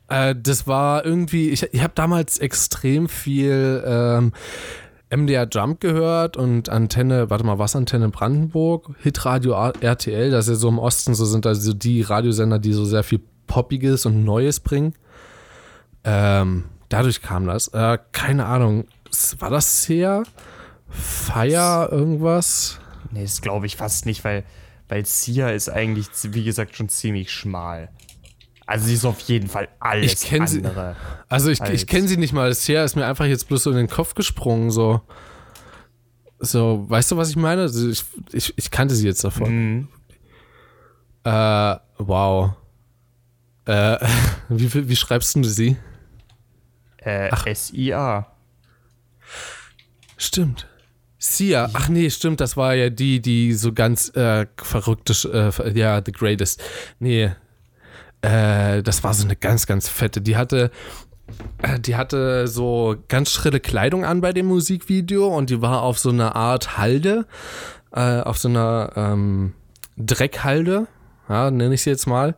Äh, das war irgendwie, ich, ich habe damals extrem viel ähm, MDR Jump gehört und Antenne, warte mal, was Antenne Brandenburg, Hitradio RTL, das ist ja so im Osten, so sind also die Radiosender, die so sehr viel Poppiges und Neues bringen. Ähm, dadurch kam das. Äh, keine Ahnung, war das sehr Fire irgendwas? Nee, das glaube ich fast nicht, weil, weil Sia ist eigentlich, wie gesagt, schon ziemlich schmal. Also sie ist auf jeden Fall alles Ich kenn sie- andere. Also ich, Als- ich kenne sie nicht mal. Sia ist mir einfach jetzt bloß so in den Kopf gesprungen, so. So, weißt du, was ich meine? Also ich, ich, ich kannte sie jetzt davon. Mhm. Äh, wow. Äh, <laughs> wie, viel- wie schreibst du sie? Äh, S-I-A. Stimmt. Sia, ach nee, stimmt, das war ja die, die so ganz äh, verrückte, äh, ja, The Greatest. Nee, äh, das war so eine ganz, ganz fette. Die hatte, äh, die hatte so ganz schrille Kleidung an bei dem Musikvideo und die war auf so einer Art Halde, äh, auf so einer ähm, Dreckhalde, ja, nenne ich sie jetzt mal.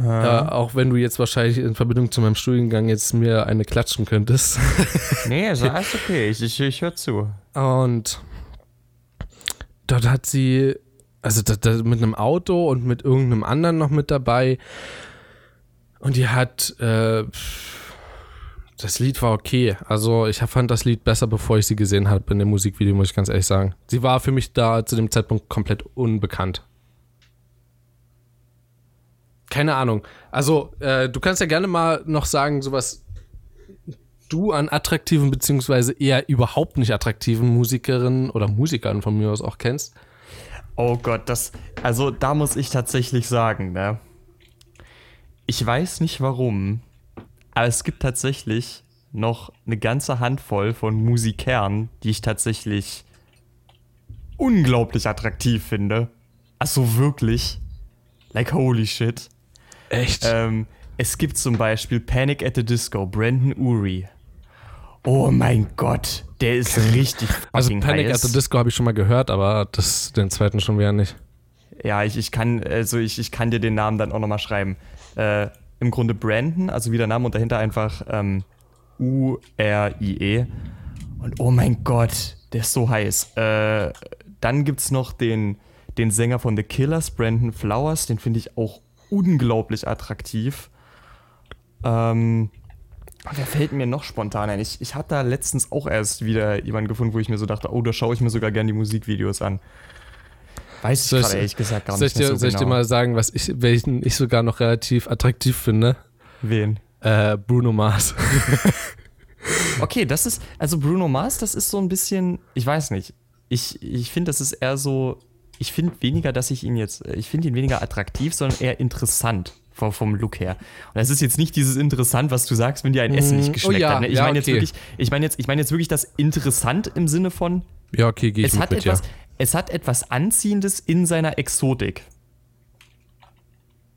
Äh, auch wenn du jetzt wahrscheinlich in Verbindung zu meinem Studiengang jetzt mir eine klatschen könntest. <laughs> Nee, ist <laughs> alles okay. Ich, ich, ich höre zu. Und dort hat sie, also da, da mit einem Auto und mit irgendeinem anderen noch mit dabei. Und die hat, äh, das Lied war okay. Also ich fand das Lied besser, bevor ich sie gesehen habe in dem Musikvideo, muss ich ganz ehrlich sagen. Sie war für mich da zu dem Zeitpunkt komplett unbekannt. Keine Ahnung. Also, äh, du kannst ja gerne mal noch sagen, sowas du an attraktiven beziehungsweise eher überhaupt nicht attraktiven Musikerinnen oder Musikern von mir aus auch kennst. Oh Gott, das. Also, da muss ich tatsächlich sagen, ne? Ich weiß nicht warum, aber es gibt tatsächlich noch eine ganze Handvoll von Musikern, die ich tatsächlich unglaublich attraktiv finde. Also wirklich. Like holy shit. Echt? Ähm, es gibt zum Beispiel Panic at the Disco, Brandon Urie. Oh mein Gott, der ist richtig also Panic heiß. at the Disco habe ich schon mal gehört, aber das, den zweiten schon wieder nicht. Ja, ich, ich kann, also ich, ich kann dir den Namen dann auch nochmal schreiben. Äh, Im Grunde Brandon, also wie der Name und dahinter einfach ähm, U-R-I-E. Und oh mein Gott, der ist so heiß. Äh, dann gibt's noch den, den Sänger von The Killers, Brandon Flowers, den finde ich auch unglaublich attraktiv. Ähm, wer fällt mir noch spontan ein? Ich, ich hatte da letztens auch erst wieder jemanden gefunden, wo ich mir so dachte, oh, da schaue ich mir sogar gerne die Musikvideos an. Weiß ich Soll ich- gerade ehrlich gesagt gar Soll ich, nicht mehr dir, so soll ich dir genau. mal sagen, was ich, welchen ich sogar noch relativ attraktiv finde? Wen? Äh, Bruno Mars. <laughs> Okay, das ist, also Bruno Mars, das ist so ein bisschen, ich weiß nicht. Ich, ich finde, das ist eher so, ich finde weniger, dass ich ihn jetzt, ich finde ihn weniger attraktiv, sondern eher interessant vom, vom Look her. Und das ist jetzt nicht dieses interessant, was du sagst, wenn dir ein Essen nicht Mm, geschmeckt oh ja, hat. Ne? Ich ja, meine jetzt okay. wirklich, ich meine jetzt, ich meine jetzt wirklich das interessant im Sinne von, ja, okay, gehe ich es hat mit etwas, ja. es hat etwas Anziehendes in seiner Exotik.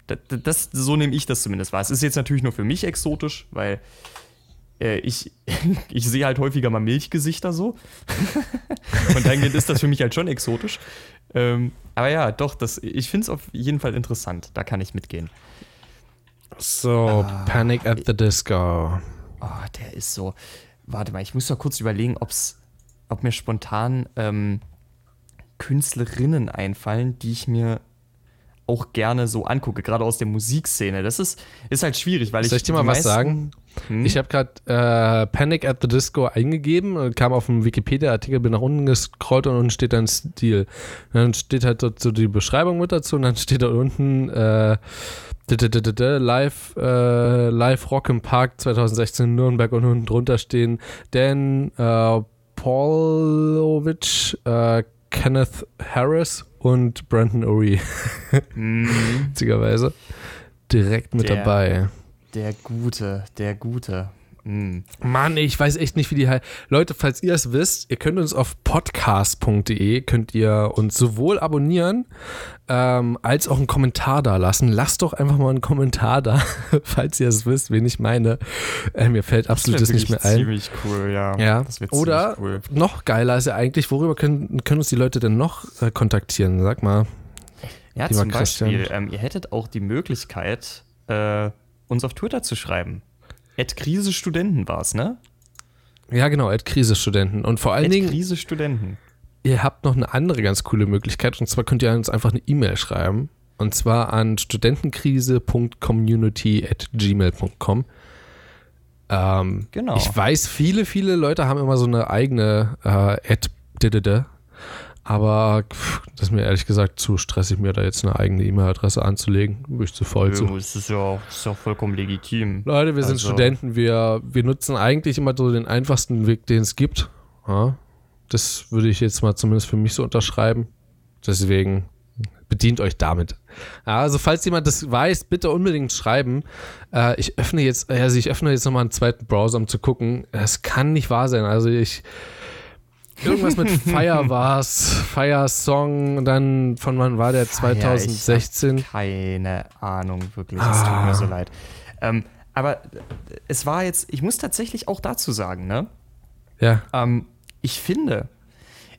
Das, das, so nehme ich das zumindest wahr. Es ist jetzt natürlich nur für mich exotisch, weil äh, ich, <laughs> ich sehe halt häufiger mal Milchgesichter so. <laughs> Und dann ist das für mich halt schon exotisch. Ähm, aber ja, doch, das, ich finde es auf jeden Fall interessant. Da kann ich mitgehen. So, Panic at the Disco. Oh, der ist so. Warte mal, ich muss doch kurz überlegen, ob's, ob mir spontan ähm, Künstlerinnen einfallen, die ich mir auch gerne so angucke, gerade aus der Musikszene. Das ist, ist halt schwierig, weil ich. Soll ich dir mal was sagen? Hm? Ich habe gerade äh, Panic at the Disco eingegeben und kam auf den Wikipedia-Artikel, bin nach unten gescrollt und unten steht dann Stil. Und dann steht halt dort so die Beschreibung mit dazu und dann <laughs> steht da unten äh, Live, äh, Live Rock im Park 2016 in Nürnberg und unten drunter stehen Dan äh, Paulovic, äh, Kenneth Harris und Brandon Urie. Mhm. <laughs> Witzigerweise. Direkt mit Der- dabei. Der Gute, der Gute. Mhm. Mann, ich weiß echt nicht, wie die halt. Leute, falls ihr es wisst, ihr könnt uns auf podcast.de könnt ihr uns sowohl abonnieren ähm, als auch einen Kommentar da lassen. Lasst doch einfach mal einen Kommentar da, <laughs> falls ihr es wisst, wen ich meine. Äh, mir fällt absolut Das das nicht mehr ein. Ziemlich cool, ja. Ja, Das wird oder cool. noch geiler ist ja eigentlich, worüber können, können uns die Leute denn noch äh, kontaktieren? Sag mal. Ja, zum Beispiel, Christian. ähm, ihr hättet auch die Möglichkeit, äh, uns auf Twitter zu schreiben. Ed Krise Studenten war es, ne? Ja, genau, at Krisestudenten. Und vor allen Ed Dingen, Krise Studenten. ihr habt noch eine andere ganz coole Möglichkeit. Und zwar könnt ihr uns einfach eine E-Mail schreiben. Und zwar an studentenkrise.community.gmail.com. Ähm, Genau. Ich weiß, viele, viele Leute haben immer so eine eigene äh, Ad aber pff, das ist mir ehrlich gesagt zu stressig, mir da jetzt eine eigene E-Mail-Adresse anzulegen. Bin ich zu faul zu. Ja, das ist ja, das ist ja vollkommen legitim. Leute, wir sind Also- Studenten, wir, wir nutzen eigentlich immer so den einfachsten Weg, den es gibt. Ja, das würde ich jetzt mal zumindest für mich so unterschreiben. Deswegen bedient euch damit. Also falls jemand das weiß, bitte unbedingt schreiben. Äh, ich öffne jetzt, also ich öffne jetzt nochmal einen zweiten Browser, um zu gucken. Es kann nicht wahr sein. Also ich irgendwas mit <laughs> Fire war's, Fire Song, dann von wann war der? Hab 2016. Keine Ahnung, wirklich. Es tut mir so leid. Ähm, aber es war jetzt, ich muss tatsächlich auch dazu sagen, ne? Ja, Ähm, ich finde,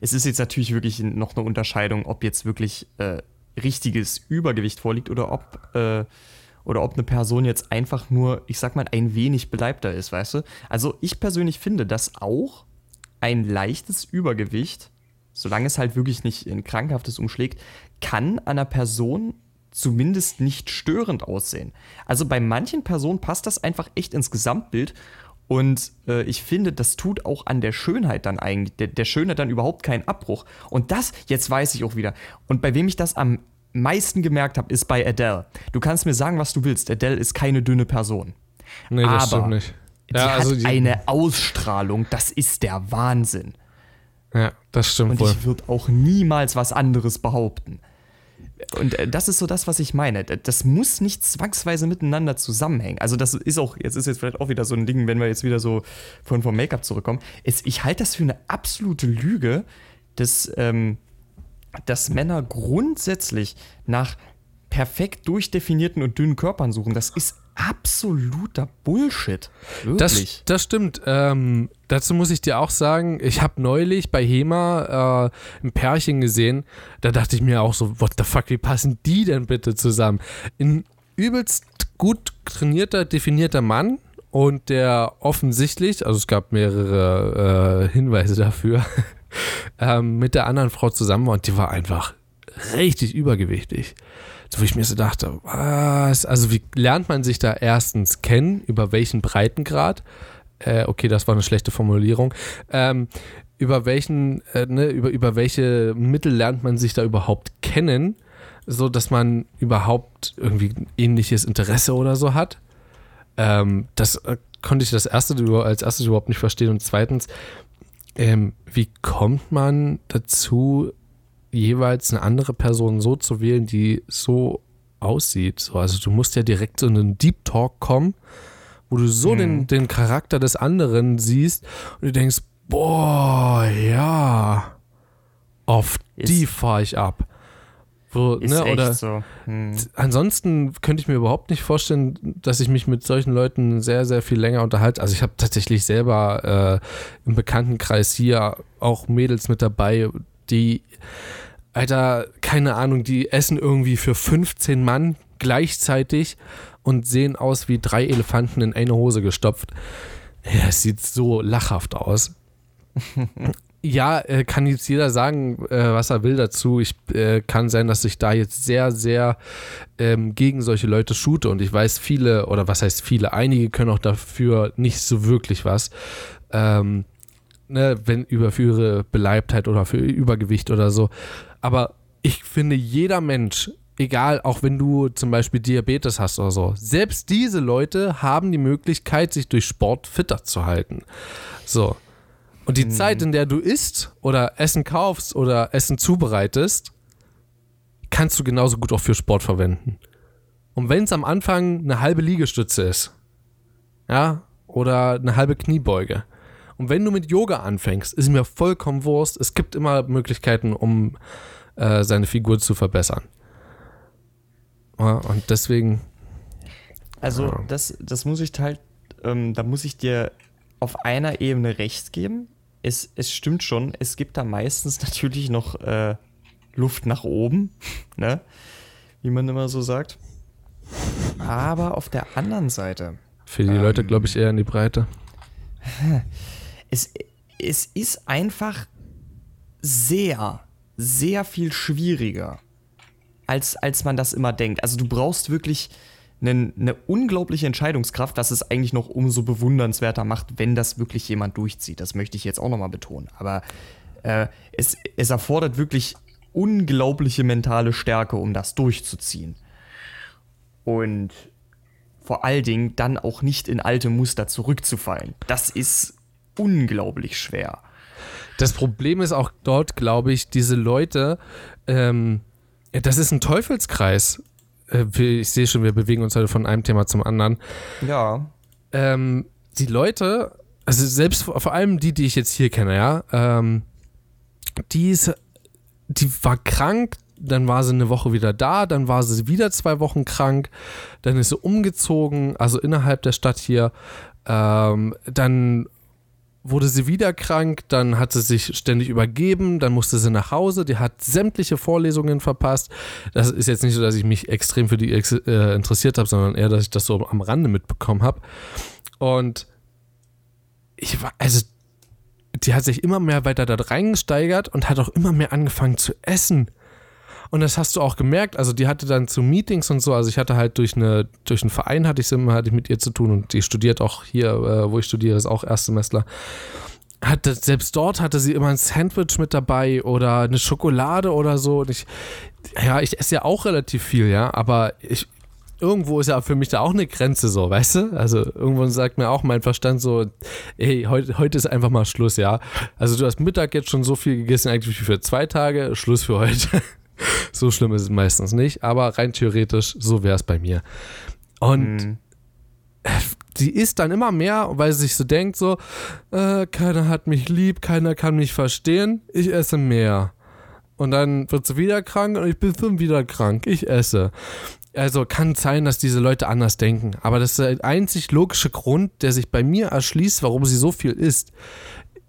es ist jetzt natürlich wirklich noch eine Unterscheidung, ob jetzt wirklich äh, richtiges Übergewicht vorliegt oder ob, äh, oder ob eine Person jetzt einfach nur, ich sag mal, ein wenig beleibter ist, weißt du? Also ich persönlich finde, dass auch ein leichtes Übergewicht, solange es halt wirklich nicht in Krankhaftes umschlägt, kann einer Person zumindest nicht störend aussehen. Also bei manchen Personen passt das einfach echt ins Gesamtbild und äh, ich finde, das tut auch an der Schönheit dann eigentlich, der, der Schönheit dann überhaupt keinen Abbruch. Und das, jetzt weiß ich auch wieder. Und bei wem ich das am meisten gemerkt habe, ist bei Adele. Du kannst mir sagen, was du willst. Adele ist keine dünne Person. nee, das Aber stimmt nicht. Die Ja, also hat die- eine Ausstrahlung, das ist der Wahnsinn. Ja, das stimmt Und wohl. ich würde auch niemals was anderes behaupten. Und äh, das ist so das, was ich meine. Das muss nicht zwangsweise miteinander zusammenhängen. Also das ist auch, jetzt ist jetzt vielleicht auch wieder so ein Ding, wenn wir jetzt wieder so von vom Make-up zurückkommen. Es, ich halte das für eine absolute Lüge, dass, ähm, dass Männer grundsätzlich nach perfekt durchdefinierten und dünnen Körpern suchen. Das ist absoluter Bullshit. Wirklich. Das, das stimmt. Ähm, dazu muss ich dir auch sagen, ich habe neulich bei HEMA äh, ein Pärchen gesehen. Da dachte ich mir auch so, what the fuck, wie passen die denn bitte zusammen? Ein übelst gut trainierter, definierter Mann und der offensichtlich, also es gab mehrere äh, Hinweise dafür, <laughs> ähm, mit der anderen Frau zusammen war und die war einfach richtig übergewichtig. So, wo ich mir so dachte, was? Also, wie lernt man sich da erstens kennen? Über welchen Breitengrad? Äh, okay, das war eine schlechte Formulierung. Ähm, über welchen, äh, ne, über, über welche Mittel lernt man sich da überhaupt kennen, so dass man überhaupt irgendwie ein ähnliches Interesse oder so hat? Ähm, das äh, konnte ich das erste als erstes überhaupt nicht verstehen. Und zweitens, ähm, wie kommt man dazu, jeweils eine andere Person so zu wählen, die so aussieht? So, also du musst ja direkt so in einen Deep Talk kommen, wo du so den, den Charakter des anderen siehst und du denkst, boah, ja, auf Ist- die fahre ich ab. Wo, ne, oder so. Hm. ansonsten könnte ich mir überhaupt nicht vorstellen, dass ich mich mit solchen Leuten sehr, sehr viel länger unterhalte. Also ich habe tatsächlich selber äh, im Bekanntenkreis hier auch Mädels mit dabei, die, Alter, keine Ahnung, die essen irgendwie für 15 Mann gleichzeitig und sehen aus wie drei Elefanten in eine Hose gestopft. Ja, es sieht so lachhaft aus. <laughs> Ja, äh, kann jetzt jeder sagen, äh, was er will dazu. Ich äh, kann sein, dass ich da jetzt sehr, sehr ähm, gegen solche Leute shoote und ich weiß viele, oder was heißt viele, einige können auch dafür nicht so wirklich was. Ähm, ne, wenn über für ihre Beleibtheit oder für ihr Übergewicht oder so. Aber ich finde, jeder Mensch, egal, auch wenn du zum Beispiel Diabetes hast oder so, selbst diese Leute haben die Möglichkeit, sich durch Sport fitter zu halten. So. Und die Zeit, in der du isst oder Essen kaufst oder Essen zubereitest, kannst du genauso gut auch für Sport verwenden. Und wenn es am Anfang eine halbe Liegestütze ist, ja, oder eine halbe Kniebeuge. Und wenn du mit Yoga anfängst, ist mir vollkommen Wurst. Es gibt immer Möglichkeiten, um äh, seine Figur zu verbessern. Ja, und deswegen, Also, Ja. das, das muss ich halt, ähm, da muss ich dir auf einer Ebene recht geben. Es, es stimmt schon, es gibt da meistens <laughs> natürlich noch äh, Luft nach oben. <laughs> Ne? wie man immer so sagt. Aber auf der anderen Seite. Für die ähm, Leute, glaube ich, eher in die Breite. <laughs> Es, es ist einfach sehr, sehr viel schwieriger, als, als man das immer denkt. Also du brauchst wirklich eine, eine unglaubliche Entscheidungskraft, was es eigentlich noch umso bewundernswerter macht, wenn das wirklich jemand durchzieht. Das möchte ich jetzt auch nochmal betonen. Aber äh, es, es erfordert wirklich unglaubliche mentale Stärke, um das durchzuziehen. Und vor allen Dingen dann auch nicht in alte Muster zurückzufallen. Das ist unglaublich schwer. Das Problem ist auch dort, glaube ich, diese Leute, ähm, das ist ein Teufelskreis. Äh, ich sehe schon, wir bewegen uns heute von einem Thema zum anderen. Ja. Ähm, die Leute, also selbst vor allem die, die ich jetzt hier kenne, ja, ähm, die, ist, die war krank, dann war sie eine Woche wieder da, dann war sie wieder zwei Wochen krank, dann ist sie umgezogen, also innerhalb der Stadt hier. Ähm, dann wurde sie wieder krank, dann hat sie sich ständig übergeben, dann musste sie nach Hause, die hat sämtliche Vorlesungen verpasst. Das ist jetzt nicht so, dass ich mich extrem für die äh, interessiert habe, sondern eher, dass ich das so am Rande mitbekommen habe. Und ich war, also die hat sich immer mehr weiter da reingesteigert und hat auch immer mehr angefangen zu essen. Und das hast du auch gemerkt. Also die hatte dann zu Meetings und so. Also ich hatte halt durch eine durch einen Verein hatte ich immer hatte ich mit ihr zu tun und die studiert auch hier, äh, wo ich studiere, ist auch Erstsemestler. Hatte, selbst dort hatte sie immer ein Sandwich mit dabei oder eine Schokolade oder so. Und ich, ja, ich esse ja auch relativ viel, ja, aber ich, irgendwo ist ja für mich da auch eine Grenze so, weißt du? Also irgendwann sagt mir auch mein Verstand so, ey, heute, heute ist einfach mal Schluss, ja. Also du hast Mittag jetzt schon so viel gegessen, eigentlich für zwei Tage, Schluss für heute. <laughs> so schlimm ist es meistens nicht, aber rein theoretisch, so wäre es bei mir. Und mhm. die isst dann immer mehr, weil sie sich so denkt, so, äh, keiner hat mich lieb, keiner kann mich verstehen, ich esse mehr. Und dann wird sie wieder krank und ich bin schon wieder krank, ich esse. Also kann sein, dass diese Leute anders denken. Aber das ist der einzig logische Grund, der sich bei mir erschließt, warum sie so viel isst.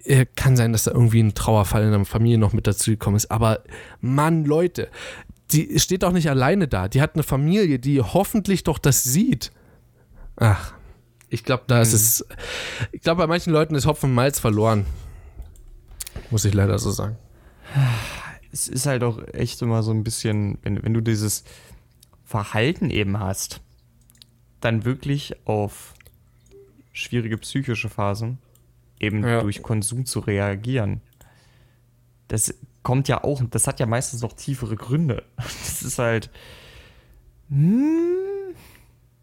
Äh, kann sein, dass da irgendwie ein Trauerfall in der Familie noch mit dazu gekommen ist. Aber Mann, Leute, die steht doch nicht alleine da. Die hat eine Familie, die hoffentlich doch das sieht. Ach, ich glaube, da ist mhm. es. Ich glaube, bei manchen Leuten ist Hopfen und Malz verloren. Muss ich leider so sagen. Es ist halt auch echt immer so ein bisschen, wenn, wenn du dieses Verhalten eben hast, dann wirklich auf schwierige psychische Phasen eben ja. durch Konsum zu reagieren. Das kommt ja auch, das hat ja meistens noch tiefere Gründe. <laughs> Das ist halt. Hm.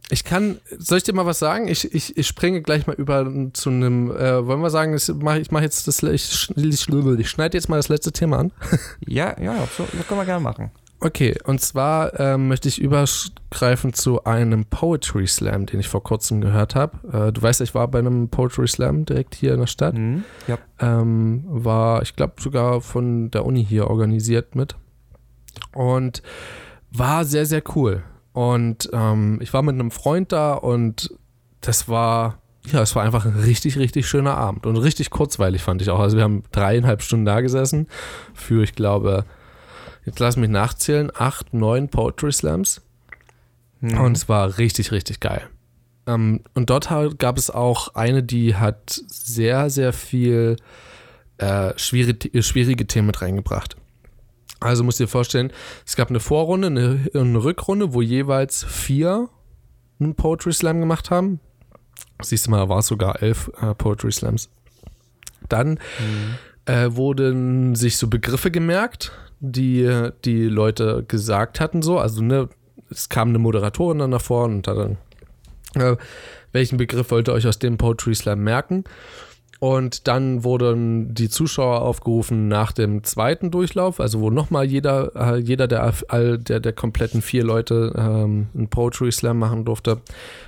Ich kann, soll ich dir mal was sagen? Ich, ich, ich springe gleich mal über zu einem, äh, wollen wir sagen, ich mache mach jetzt das, ich, ich, ich schneide jetzt mal das letzte Thema an. <laughs> ja, ja, so, das können wir gerne machen. Okay, und zwar ähm, möchte ich übergreifen zu einem Poetry Slam, den ich vor kurzem gehört habe. Äh, du weißt, ich war bei einem Poetry Slam direkt hier in der Stadt. Mhm, ja. ähm, war, ich glaube, sogar von der Uni hier organisiert mit. Und war sehr, sehr cool. Und ähm, ich war mit einem Freund da und das war, ja, es war einfach ein richtig, richtig schöner Abend und richtig kurzweilig fand ich auch. Also wir haben dreieinhalb Stunden da gesessen für, ich glaube, jetzt lass mich nachzählen, acht, neun Poetry Slams. Mhm. Und es war richtig, richtig geil. Ähm, und dort gab es auch eine, die hat sehr, sehr viel äh, schwierige, schwierige Themen mit reingebracht. Also musst du dir vorstellen, es gab eine Vorrunde, eine, eine Rückrunde, wo jeweils vier einen Poetry Slam gemacht haben. Siehst du mal, war es sogar elf äh, Poetry Slams. Dann mhm. äh, wurden sich so Begriffe gemerkt, die die Leute gesagt hatten, so. Also, ne, es kam eine Moderatorin dann davor und hat dann, äh, welchen Begriff wollt ihr euch aus dem Poetry Slam merken? Und dann wurden die Zuschauer aufgerufen nach dem zweiten Durchlauf, also wo nochmal jeder, äh, jeder der, der, der kompletten vier Leute ähm, einen Poetry Slam machen durfte,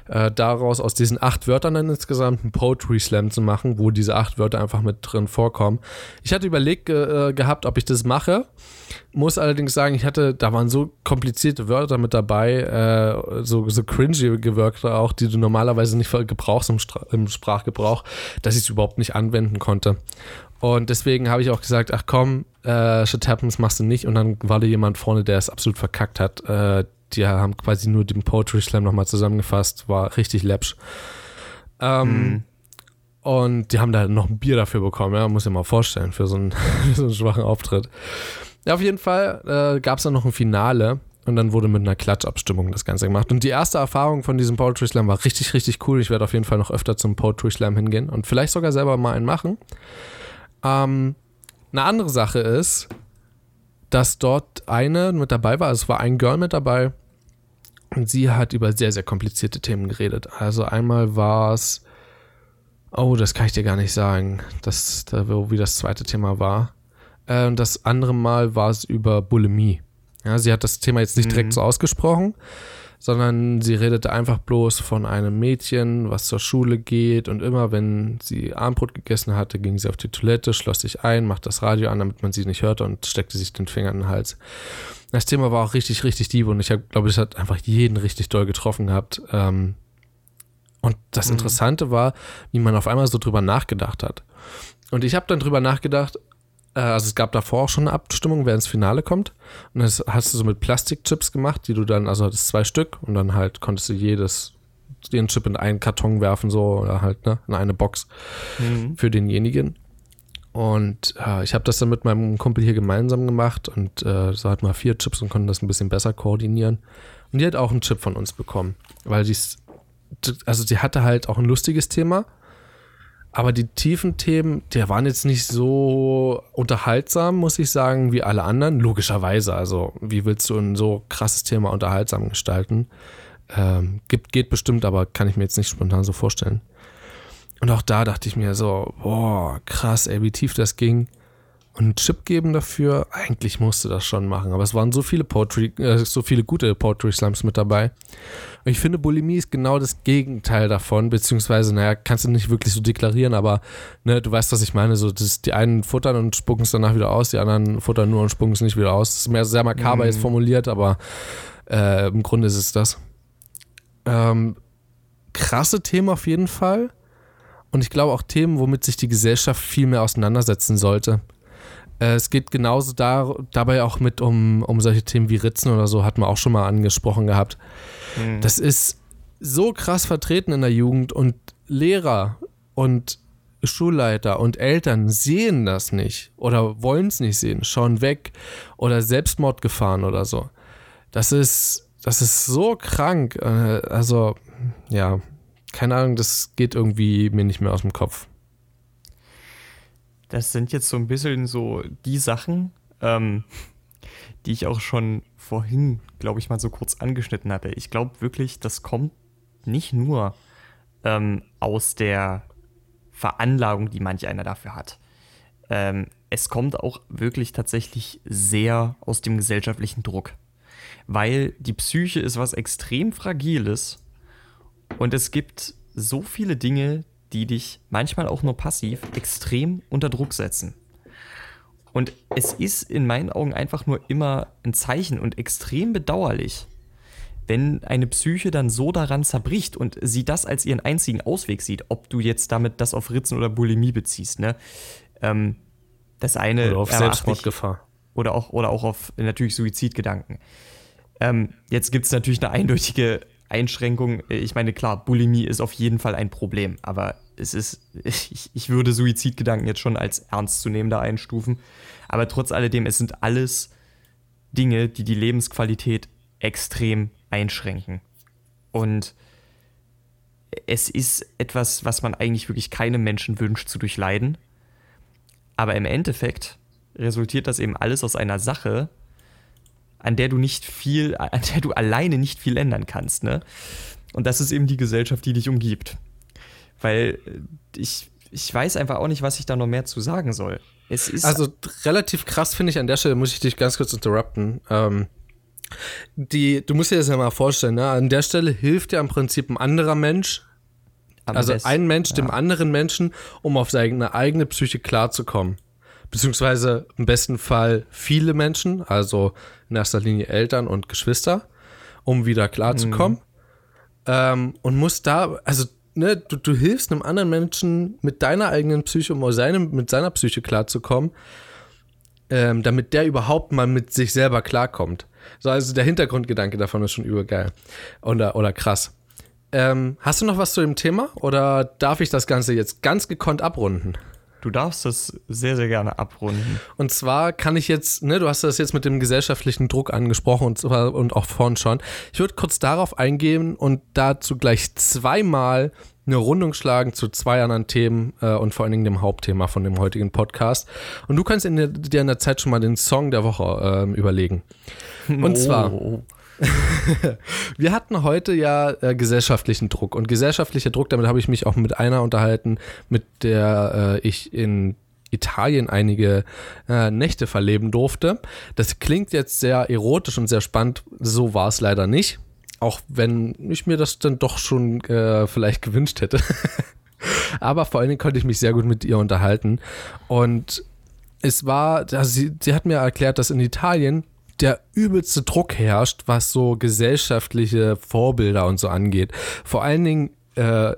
äh, daraus aus diesen acht Wörtern dann insgesamt einen Poetry Slam zu machen, wo diese acht Wörter einfach mit drin vorkommen. Ich hatte überlegt äh, gehabt, ob ich das mache, muss allerdings sagen, ich hatte, da waren so komplizierte Wörter mit dabei, äh, so, so cringy Wörter auch, die du normalerweise nicht gebrauchst im, im Sprachgebrauch, dass ich es überhaupt nicht anwenden konnte. Und deswegen habe ich auch gesagt, ach komm, äh, Shit Happens machst du nicht. Und dann war da jemand vorne, der es absolut verkackt hat. Äh, die haben quasi nur den Poetry Slam nochmal zusammengefasst, war richtig läppsch. Ähm, mhm. Und die haben da noch ein Bier dafür bekommen, ja, muss ich mal vorstellen, für so einen, <laughs> für so einen schwachen Auftritt. Ja, auf jeden Fall äh, gab es dann noch ein Finale und dann wurde mit einer Klatschabstimmung das Ganze gemacht. Und die erste Erfahrung von diesem Poetry Slam war richtig, richtig cool. Ich werde auf jeden Fall noch öfter zum Poetry Slam hingehen und vielleicht sogar selber mal einen machen. Ähm, eine andere Sache ist, dass dort eine mit dabei war. Also es war ein Girl mit dabei. Und sie hat über sehr, sehr komplizierte Themen geredet. Also einmal war es. Oh, das kann ich dir gar nicht sagen, das, wie das zweite Thema war. Äh, und das andere Mal war es über Bulimie. Ja, sie hat das Thema jetzt nicht direkt mhm. so ausgesprochen, sondern sie redete einfach bloß von einem Mädchen, was zur Schule geht und immer, wenn sie Armbrot gegessen hatte, ging sie auf die Toilette, schloss sich ein, macht das Radio an, damit man sie nicht hörte und steckte sich den Finger in den Hals. Das Thema war auch richtig, richtig lieb und ich glaube, es hat einfach jeden richtig doll getroffen gehabt. Ähm, und das mhm. Interessante war, wie man auf einmal so drüber nachgedacht hat. Und ich habe dann drüber nachgedacht, also es gab davor auch schon eine Abstimmung, wer ins Finale kommt. Und das hast du so mit Plastikchips gemacht, die du dann, also hattest zwei Stück und dann halt konntest du jedes, den Chip in einen Karton werfen, so, oder halt, ne, in eine Box mhm. für denjenigen. Und äh, ich habe das dann mit meinem Kumpel hier gemeinsam gemacht und äh, so hatten wir vier Chips und konnten das ein bisschen besser koordinieren. Und die hat auch einen Chip von uns bekommen, weil sie also sie hatte halt auch ein lustiges Thema aber die tiefen Themen, die waren jetzt nicht so unterhaltsam, muss ich sagen, wie alle anderen. Logischerweise. Also, wie willst du ein so krasses Thema unterhaltsam gestalten? Ähm, gibt, geht bestimmt, aber kann ich mir jetzt nicht spontan so vorstellen. Und auch da dachte ich mir so, boah, krass, ey, wie tief das ging und einen Chip geben dafür, eigentlich musste das schon machen. Aber es waren so viele Poetry, äh, so viele gute Poetry Slams mit dabei. Und ich finde, Bulimie ist genau das Gegenteil davon, beziehungsweise, naja, kannst du nicht wirklich so deklarieren, aber ne, du weißt, was ich meine. So, das, die einen futtern und spucken es danach wieder aus, die anderen futtern nur und spucken es nicht wieder aus. Das ist mehr sehr makaber mhm. jetzt formuliert, aber äh, im Grunde ist es das. Ähm, krasse Themen auf jeden Fall. Und ich glaube auch Themen, womit sich die Gesellschaft viel mehr auseinandersetzen sollte. Äh, es geht genauso da, dabei auch mit um, um solche Themen wie Ritzen oder so, hat man auch schon mal angesprochen gehabt. Mhm. Das ist so krass vertreten in der Jugend und Lehrer und Schulleiter und Eltern sehen das nicht oder wollen es nicht sehen, schauen weg oder Selbstmordgefahren oder so. Das ist, das ist so krank. Äh, also, ja, keine Ahnung, das geht irgendwie mir nicht mehr aus dem Kopf das sind jetzt so ein bisschen so die Sachen, ähm, die ich auch schon vorhin, glaube ich, mal so kurz angeschnitten hatte. Ich glaube wirklich, das kommt nicht nur ähm, aus der Veranlagung, die manch einer dafür hat. Ähm, es kommt auch wirklich tatsächlich sehr aus dem gesellschaftlichen Druck. Weil die Psyche ist was extrem Fragiles und es gibt so viele Dinge, die dich manchmal auch nur passiv extrem unter Druck setzen. Und es ist in meinen Augen einfach nur immer ein Zeichen und extrem bedauerlich, wenn eine Psyche dann so daran zerbricht und sie das als ihren einzigen Ausweg sieht, ob du jetzt damit das auf Ritzen oder Bulimie beziehst, ne? Ähm, das eine. Oder auf Selbstmordgefahr. Oder auch, oder auch auf natürlich Suizidgedanken. Ähm, jetzt gibt es natürlich eine eindeutige Einschränkung. Ich meine, klar, Bulimie ist auf jeden Fall ein Problem, aber es ist, <laughs> ich, ich würde Suizidgedanken jetzt schon als ernstzunehmender einstufen. Aber trotz alledem, es sind alles Dinge, die die Lebensqualität extrem einschränken. Und es ist etwas, was man eigentlich wirklich keinem Menschen wünscht zu durchleiden. Aber im Endeffekt resultiert das eben alles aus einer Sache, an der du nicht viel, an der du alleine nicht viel ändern kannst. Ne? Und das ist eben die Gesellschaft, die dich umgibt. Weil äh, ich, ich weiß einfach auch nicht, was ich da noch mehr zu sagen soll. Es ist also relativ krass finde ich an der Stelle, muss ich dich ganz kurz interrupten. Ähm, die, du musst dir das ja mal vorstellen, ne? an der Stelle hilft dir im Prinzip ein anderer Mensch, Am also besten, ein Mensch ja. dem anderen Menschen, um auf seine eigene Psyche klarzukommen. Beziehungsweise im besten Fall viele Menschen, also in erster Linie Eltern und Geschwister, um wieder klarzukommen. Mhm. Ähm, und muss da, also ne, du, du hilfst einem anderen Menschen mit deiner eigenen Psyche, um seinem, mit seiner Psyche klarzukommen. ähm, damit der überhaupt mal mit sich selber klarkommt. So, also der Hintergrundgedanke davon ist schon übergeil. Oder, oder krass. Ähm, hast du noch was zu dem Thema oder darf ich das Ganze jetzt ganz gekonnt abrunden? Du darfst das sehr, sehr gerne abrunden. Und zwar kann ich jetzt, ne, du hast das jetzt mit dem gesellschaftlichen Druck angesprochen und, und auch vorhin schon. Ich würde kurz darauf eingehen und dazu gleich zweimal eine Rundung schlagen zu zwei anderen Themen äh, und vor allen Dingen dem Hauptthema von dem heutigen Podcast. Und du kannst in der, dir in der Zeit schon mal den Song der Woche äh, überlegen. Und oh. zwar. <laughs> wir hatten heute ja äh, gesellschaftlichen Druck und gesellschaftlicher Druck, damit habe ich mich auch mit einer unterhalten, mit der äh, ich in Italien einige äh, Nächte verleben durfte. Das klingt jetzt sehr erotisch und sehr spannend, so war es leider nicht. Auch wenn ich mir das dann doch schon äh, vielleicht gewünscht hätte. <laughs> Aber vor allen Dingen konnte ich mich sehr gut mit ihr unterhalten. Und es war, also sie, sie hat mir erklärt, dass in Italien der übelste Druck herrscht, was so gesellschaftliche Vorbilder und so angeht. Vor allen Dingen äh,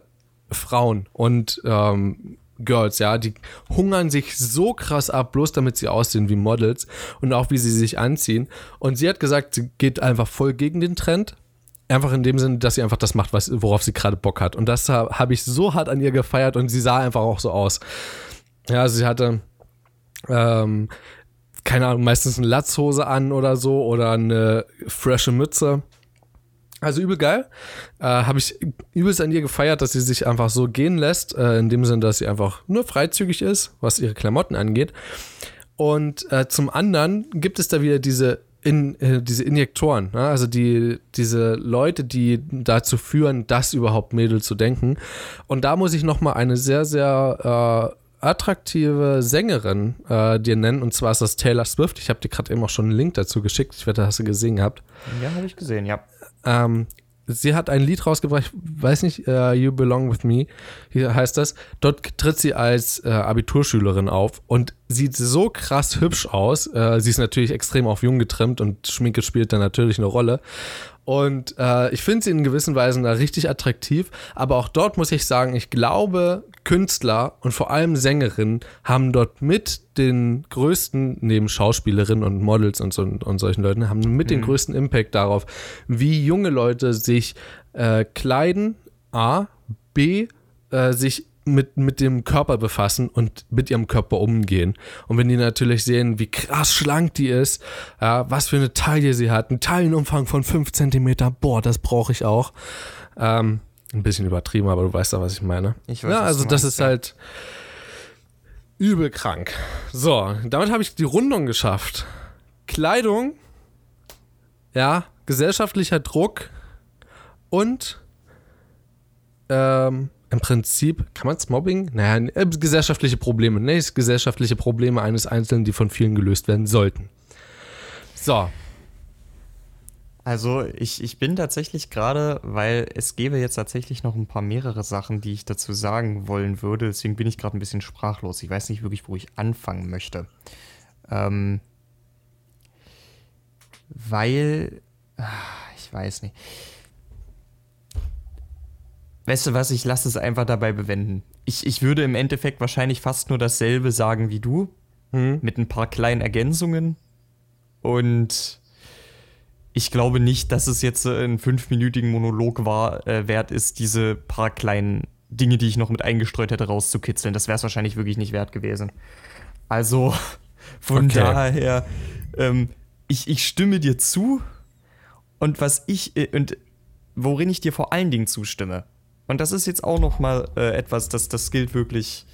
Frauen und ähm, Girls, ja, die hungern sich so krass ab, bloß damit sie aussehen wie Models und auch wie sie sich anziehen. Und sie hat gesagt, sie geht einfach voll gegen den Trend. Einfach in dem Sinne, dass sie einfach das macht, was, worauf sie gerade Bock hat. Und das habe ich so hart an ihr gefeiert und sie sah einfach auch so aus. Ja, sie hatte ähm, keine Ahnung, meistens eine Latzhose an oder so oder eine frische Mütze. Also übel geil. Äh, Habe ich übelst an ihr gefeiert, dass sie sich einfach so gehen lässt, äh, in dem Sinne, dass sie einfach nur freizügig ist, was ihre Klamotten angeht. Und äh, zum anderen gibt es da wieder diese, in, äh, diese Injektoren, ne? also die, diese Leute, die dazu führen, das überhaupt Mädel zu denken. Und da muss ich nochmal eine sehr, sehr äh, attraktive Sängerin äh, dir nennen. Und zwar ist das Taylor Swift. Ich habe dir gerade eben auch schon einen Link dazu geschickt. Ich wette, hast du gesehen gehabt. Ja, habe ich gesehen, ja. Ähm, sie hat ein Lied rausgebracht, ich weiß nicht, uh, You Belong With Me, hier heißt das. Dort tritt sie als äh, Abiturschülerin auf und sieht so krass hübsch aus. Äh, sie ist natürlich extrem auf jung getrimmt und Schminke spielt da natürlich eine Rolle. Und äh, ich finde sie in gewissen Weisen da richtig attraktiv. Aber auch dort muss ich sagen, ich glaube, Künstler und vor allem Sängerinnen haben dort mit den größten, neben Schauspielerinnen und Models und, so, und solchen Leuten, haben mit mhm. den größten Impact darauf, wie junge Leute sich äh, kleiden, A, B, äh, sich mit, mit dem Körper befassen und mit ihrem Körper umgehen. Und wenn die natürlich sehen, wie krass schlank die ist, ja, was für eine Taille sie hat, einen Taillenumfang von 5 cm, boah, das brauche ich auch. Ähm, ein bisschen übertrieben, aber du weißt ja, was ich meine. Ich weiß, ja, also das meinst, ist ja. halt übel krank. So, damit habe ich die Rundung geschafft. Kleidung, ja, gesellschaftlicher Druck und ähm, im Prinzip, kann man es Mobbing? Naja, äh, gesellschaftliche Probleme. Ne, gesellschaftliche Probleme eines Einzelnen, die von vielen gelöst werden sollten. So. Also ich, ich bin tatsächlich gerade, weil es gäbe jetzt tatsächlich noch ein paar mehrere Sachen, die ich dazu sagen wollen würde. Deswegen bin ich gerade ein bisschen sprachlos. Ich weiß nicht wirklich, wo ich anfangen möchte. Ähm, weil, ach, ich weiß nicht. Weißt du was, ich lasse es einfach dabei bewenden. Ich, ich würde im Endeffekt wahrscheinlich fast nur dasselbe sagen wie du, hm. mit ein paar kleinen Ergänzungen. Und ich glaube nicht, dass es jetzt ein fünfminütigen Monolog war, äh, wert ist, diese paar kleinen Dinge, die ich noch mit eingestreut hätte, rauszukitzeln. Das wäre es wahrscheinlich wirklich nicht wert gewesen. Also, <laughs> von okay. daher, ähm, ich, ich stimme dir zu. Und was ich, äh, und worin ich dir vor allen Dingen zustimme, und das ist jetzt auch noch mal äh, etwas, das, das gilt wirklich,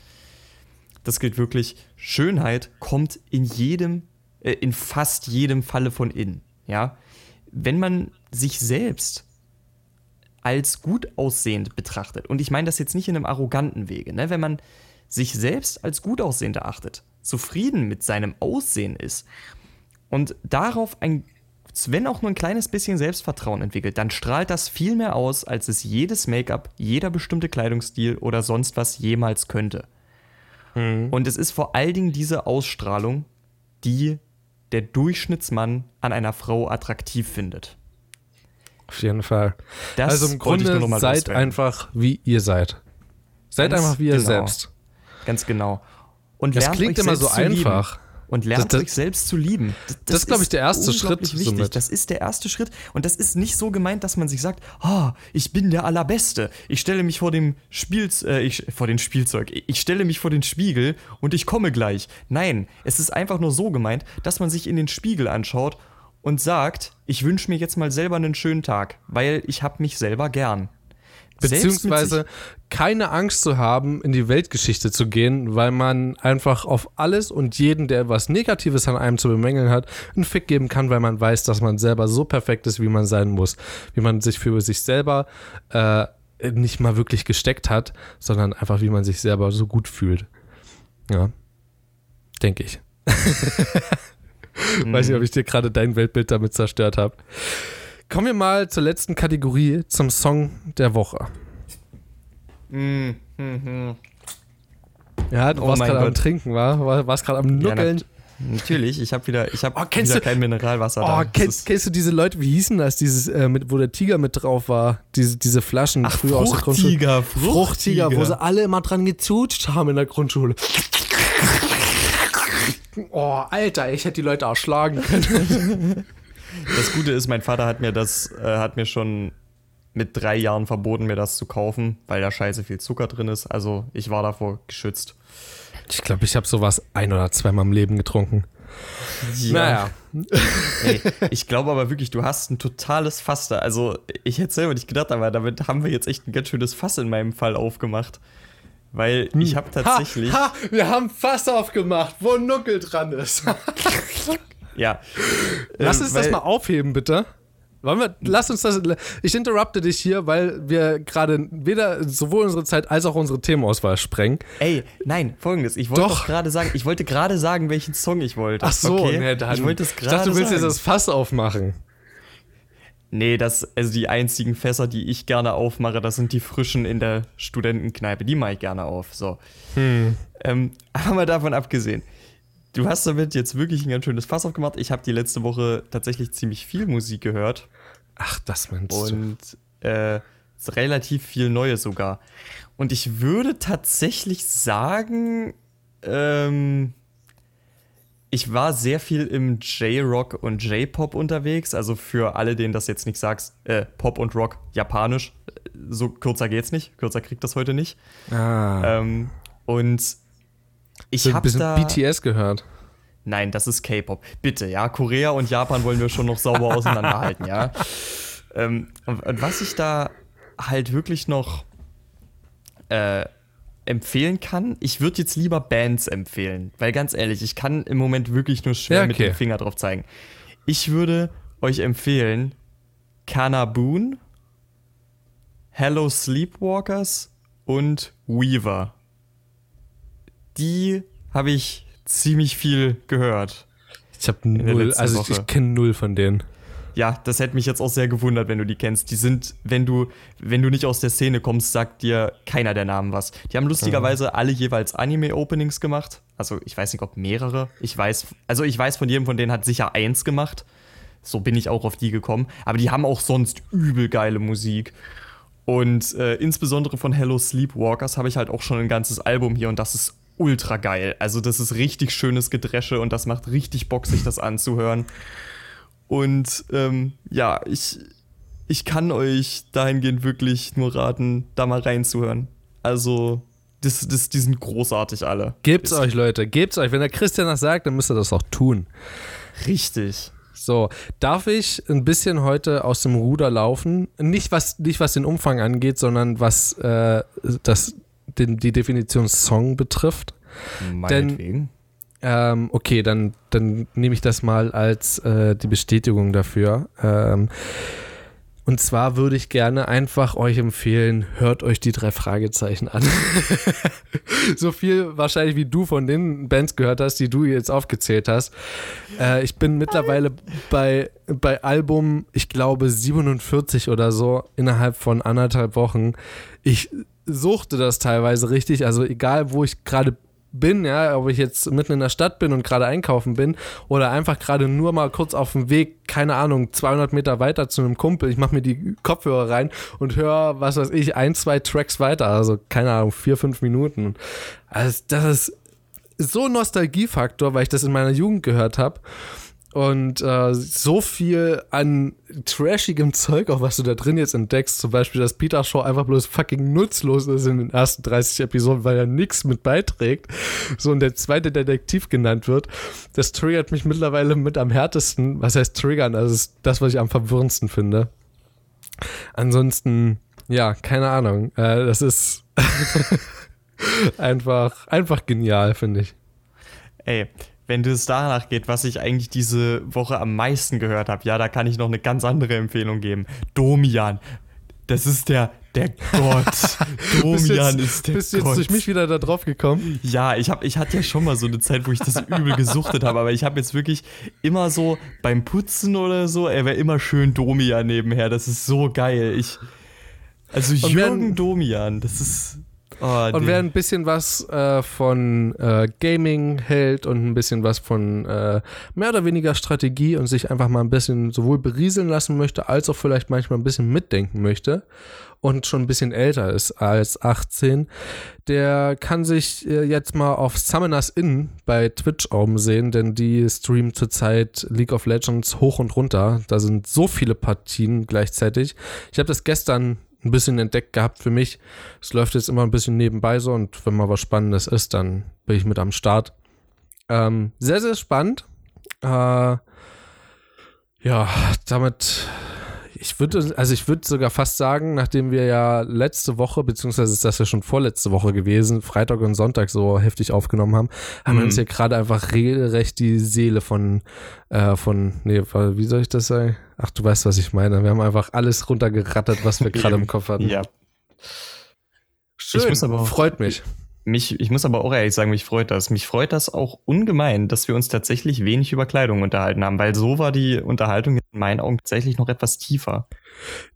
das gilt wirklich. Schönheit kommt in jedem, äh, in fast jedem Falle von innen. Ja, wenn man sich selbst als gut aussehend betrachtet, und ich meine das jetzt nicht in einem arroganten Wege, ne? wenn man sich selbst als gut aussehend erachtet, zufrieden mit seinem Aussehen ist und darauf ein wenn auch nur ein kleines bisschen Selbstvertrauen entwickelt, dann strahlt das viel mehr aus, als es jedes Make-up, jeder bestimmte Kleidungsstil oder sonst was jemals könnte. Mhm. Und es ist vor allen Dingen diese Ausstrahlung, die der Durchschnittsmann an einer Frau attraktiv findet. Auf jeden Fall. Das also im Grunde seid loswerden. einfach wie ihr seid. Seid Ganz einfach wie ihr genau. selbst. Ganz genau. Und das klingt immer so einfach. Und lernt Das- das- euch selbst zu lieben. das ist, glaub ich, der erste Schritt Wichtig. somit. Das ist der erste Schritt und das ist nicht so gemeint, dass man sich sagt, ah, ich bin der Allerbeste. Ich stelle mich vor dem Spiel, äh, ich, vor den Spielzeug. Ich stelle mich vor den Spiegel und ich komme gleich. Nein, es ist einfach nur so gemeint, dass man sich in den Spiegel anschaut und sagt, ich wünsche mir jetzt mal selber einen schönen Tag, weil ich habe mich selber gern. Beziehungsweise keine Angst zu haben, in die Weltgeschichte zu gehen, weil man einfach auf alles und jeden, der was Negatives an einem zu bemängeln hat, einen Fick geben kann, weil man weiß, dass man selber so perfekt ist, wie man sein muss. Wie man sich für sich selber äh, nicht mal wirklich gesteckt hat, sondern einfach, wie man sich selber so gut fühlt. Ja. Denke ich. <laughs> Weiß nicht, ob ich dir gerade dein Weltbild damit zerstört habe. Kommen wir mal zur letzten Kategorie, zum Song der Woche. Ja, du Oh warst gerade am. Trinken, war? War- Warst gerade am Ja, Nuckeln. nat- natürlich, ich habe wieder, ich hab Oh, wieder du- kein Mineralwasser oh, kennst, kennst du diese Leute, wie hießen das, dieses, äh, mit, wo der Tiger mit drauf war? Diese, diese Flaschen Ach, früher aus der Grundschule. Fruchtiger, Fruchtiger, wo sie alle immer dran gezutscht haben in der Grundschule. <laughs> Oh, Alter, ich hätte die Leute erschlagen können. <laughs> Das Gute ist, mein Vater hat mir das, äh, hat mir schon mit drei Jahren verboten, mir das zu kaufen, weil da scheiße viel Zucker drin ist. Also ich war davor geschützt. Ich glaube, ich habe sowas ein oder zweimal im Leben getrunken. Naja. <laughs> Ey, ich glaube aber wirklich, du hast ein totales Fass da. Also ich hätte selber nicht gedacht, aber damit haben wir jetzt echt ein ganz schönes Fass in meinem Fall aufgemacht. Weil ich habe tatsächlich. Ha, ha, wir haben Fass aufgemacht, wo ein Nuckel dran ist. <laughs> Ja. Lass Äh, uns das mal aufheben, bitte. Wollen wir, lass uns das. Ich interrupte dich hier, weil wir gerade weder sowohl unsere Zeit als auch unsere Themenauswahl sprengen. Ey, nein, folgendes. Ich wollte Doch. doch gerade sagen, ich wollte gerade sagen, welchen Song ich wollte. Ach so, okay? ne, dann. ich wollte es ich gerade dachte, du willst sagen. jetzt das Fass aufmachen. Nee, das, also die einzigen Fässer, die ich gerne aufmache, das sind die frischen in der Studentenkneipe. Die mache ich gerne auf. So. Hm. Ähm, <laughs> aber mal davon abgesehen. Du hast damit jetzt wirklich ein ganz schönes Fass aufgemacht. Ich habe die letzte Woche tatsächlich ziemlich viel Musik gehört Ach, das meinst du. und äh, relativ viel Neues sogar. Und ich würde tatsächlich sagen, ähm, ich war sehr viel im J-Rock und J-Pop unterwegs. Also für alle, denen das jetzt nicht sagst, äh, Pop und Rock japanisch. So kürzer geht's nicht. Kürzer kriegt das heute nicht. Ah. Ähm, und ich so habe da. BTS gehört. Nein, das ist K-Pop. Bitte, ja. Korea und Japan wollen wir schon noch sauber <laughs> auseinanderhalten, ja. Ähm, und, was ich da halt wirklich noch äh, empfehlen kann, ich würde jetzt lieber Bands empfehlen, weil ganz ehrlich, ich kann im Moment wirklich nur schwer Ja, mit okay. dem Finger drauf zeigen. Ich würde euch empfehlen Kana Boon, Hello Sleepwalkers und Weaver. Die habe ich ziemlich viel gehört. Ich habe null, also ich, Woche. ich kenne null von denen. Ja, das hätte mich jetzt auch sehr gewundert, wenn du die kennst. Die sind, wenn du, wenn du nicht aus der Szene kommst, sagt dir keiner der Namen was. Die haben lustigerweise alle jeweils Anime-Openings gemacht. Also ich weiß nicht, ob mehrere. Ich weiß, also ich weiß von jedem von denen hat sicher eins gemacht. So bin ich auch auf die gekommen. Aber die haben auch sonst übel geile Musik. Und äh, insbesondere von Hello Sleepwalkers habe ich halt auch schon ein ganzes Album hier und das ist ultra geil. Also das ist richtig schönes Gedresche und das macht richtig Bock, sich das anzuhören. Und ähm, ja, ich, ich kann euch dahingehend wirklich nur raten, da mal reinzuhören. Also, das, das, die sind großartig alle. Gebt's Ist euch, Leute. Gebt's euch. Wenn der Christian das sagt, dann müsst ihr das auch tun. Richtig. So, darf ich ein bisschen heute aus dem Ruder laufen? Nicht was, nicht was den Umfang angeht, sondern was äh, das, den, die Definition Song betrifft. Meinetwegen. Ähm, okay, dann, dann nehme ich das mal als äh, die Bestätigung dafür. Ähm, und zwar würde ich gerne einfach euch empfehlen, hört euch die drei Fragezeichen an. <laughs> so viel wahrscheinlich wie du von den Bands gehört hast, die du jetzt aufgezählt hast. Äh, ich bin mittlerweile bei, bei Album, ich glaube 47 oder so, innerhalb von anderthalb Wochen. Ich suchte das teilweise richtig, also egal wo ich gerade bin, ja, ob ich jetzt mitten in der Stadt bin und gerade einkaufen bin oder einfach gerade nur mal kurz auf dem Weg, keine Ahnung, 200 Meter weiter zu einem Kumpel, ich mache mir die Kopfhörer rein und höre, was weiß ich, ein, zwei Tracks weiter, also keine Ahnung, vier, fünf Minuten. Also das ist so Nostalgiefaktor, weil ich das in meiner Jugend gehört habe. Und äh, so viel an trashigem <laughs> Zeug, auch was du da drin jetzt entdeckst, zum Beispiel, dass Peter Shaw einfach bloß fucking nutzlos ist in den ersten 30 Episoden, weil er nichts mit beiträgt. So und der zweite Detektiv genannt wird. Das triggert mich mittlerweile mit am härtesten. Was heißt triggern? Also das ist das, was ich am verwirrendsten finde. Ansonsten, ja, keine Ahnung. Äh, das ist <laughs> einfach, einfach genial, finde ich. Ey, wenn es danach geht, was ich eigentlich diese Woche am meisten gehört habe, ja, da kann ich noch eine ganz andere Empfehlung geben. Domian. Das ist der, der Gott. <laughs> Domian jetzt, ist der Gott. Bist jetzt durch mich wieder da drauf gekommen? Ja, ich, hab, ich hatte ja schon mal so eine Zeit, wo ich das übel gesuchtet habe, aber ich habe jetzt wirklich immer so beim Putzen oder so, er wäre immer schön Domian nebenher. Das ist so geil. Ich, also Jürgen Domian, das ist Oh, und wer ein bisschen was äh, von äh, Gaming hält und ein bisschen was von äh, mehr oder weniger Strategie und sich einfach mal ein bisschen sowohl berieseln lassen möchte, als auch vielleicht manchmal ein bisschen mitdenken möchte und schon ein bisschen älter ist als 18, der kann sich äh, jetzt mal auf Summoners Inn bei Twitch umsehen, denn die streamen zurzeit League of Legends hoch und runter. Da sind so viele Partien gleichzeitig. Ich habe das gestern ein bisschen entdeckt gehabt für mich. Es läuft jetzt immer ein bisschen nebenbei so und wenn mal was Spannendes ist, dann bin ich mit am Start. Ähm, sehr, sehr spannend. Äh, ja, damit ich würde, also ich würde sogar fast sagen, nachdem wir ja letzte Woche, beziehungsweise ist das ja schon vorletzte Woche gewesen, Freitag und Sonntag so heftig aufgenommen haben, haben mhm. wir uns hier gerade einfach regelrecht die Seele von, äh, von, nee, wie soll ich das sagen? Ach, du weißt, was ich meine. Wir haben einfach alles runtergerattert, was wir <laughs> gerade im Kopf hatten. Ja. Schön, freut mich. Mich, ich muss aber auch ehrlich sagen, mich freut das. Mich freut das auch ungemein, dass wir uns tatsächlich wenig über Kleidung unterhalten haben, weil so war die Unterhaltung in meinen Augen tatsächlich noch etwas tiefer.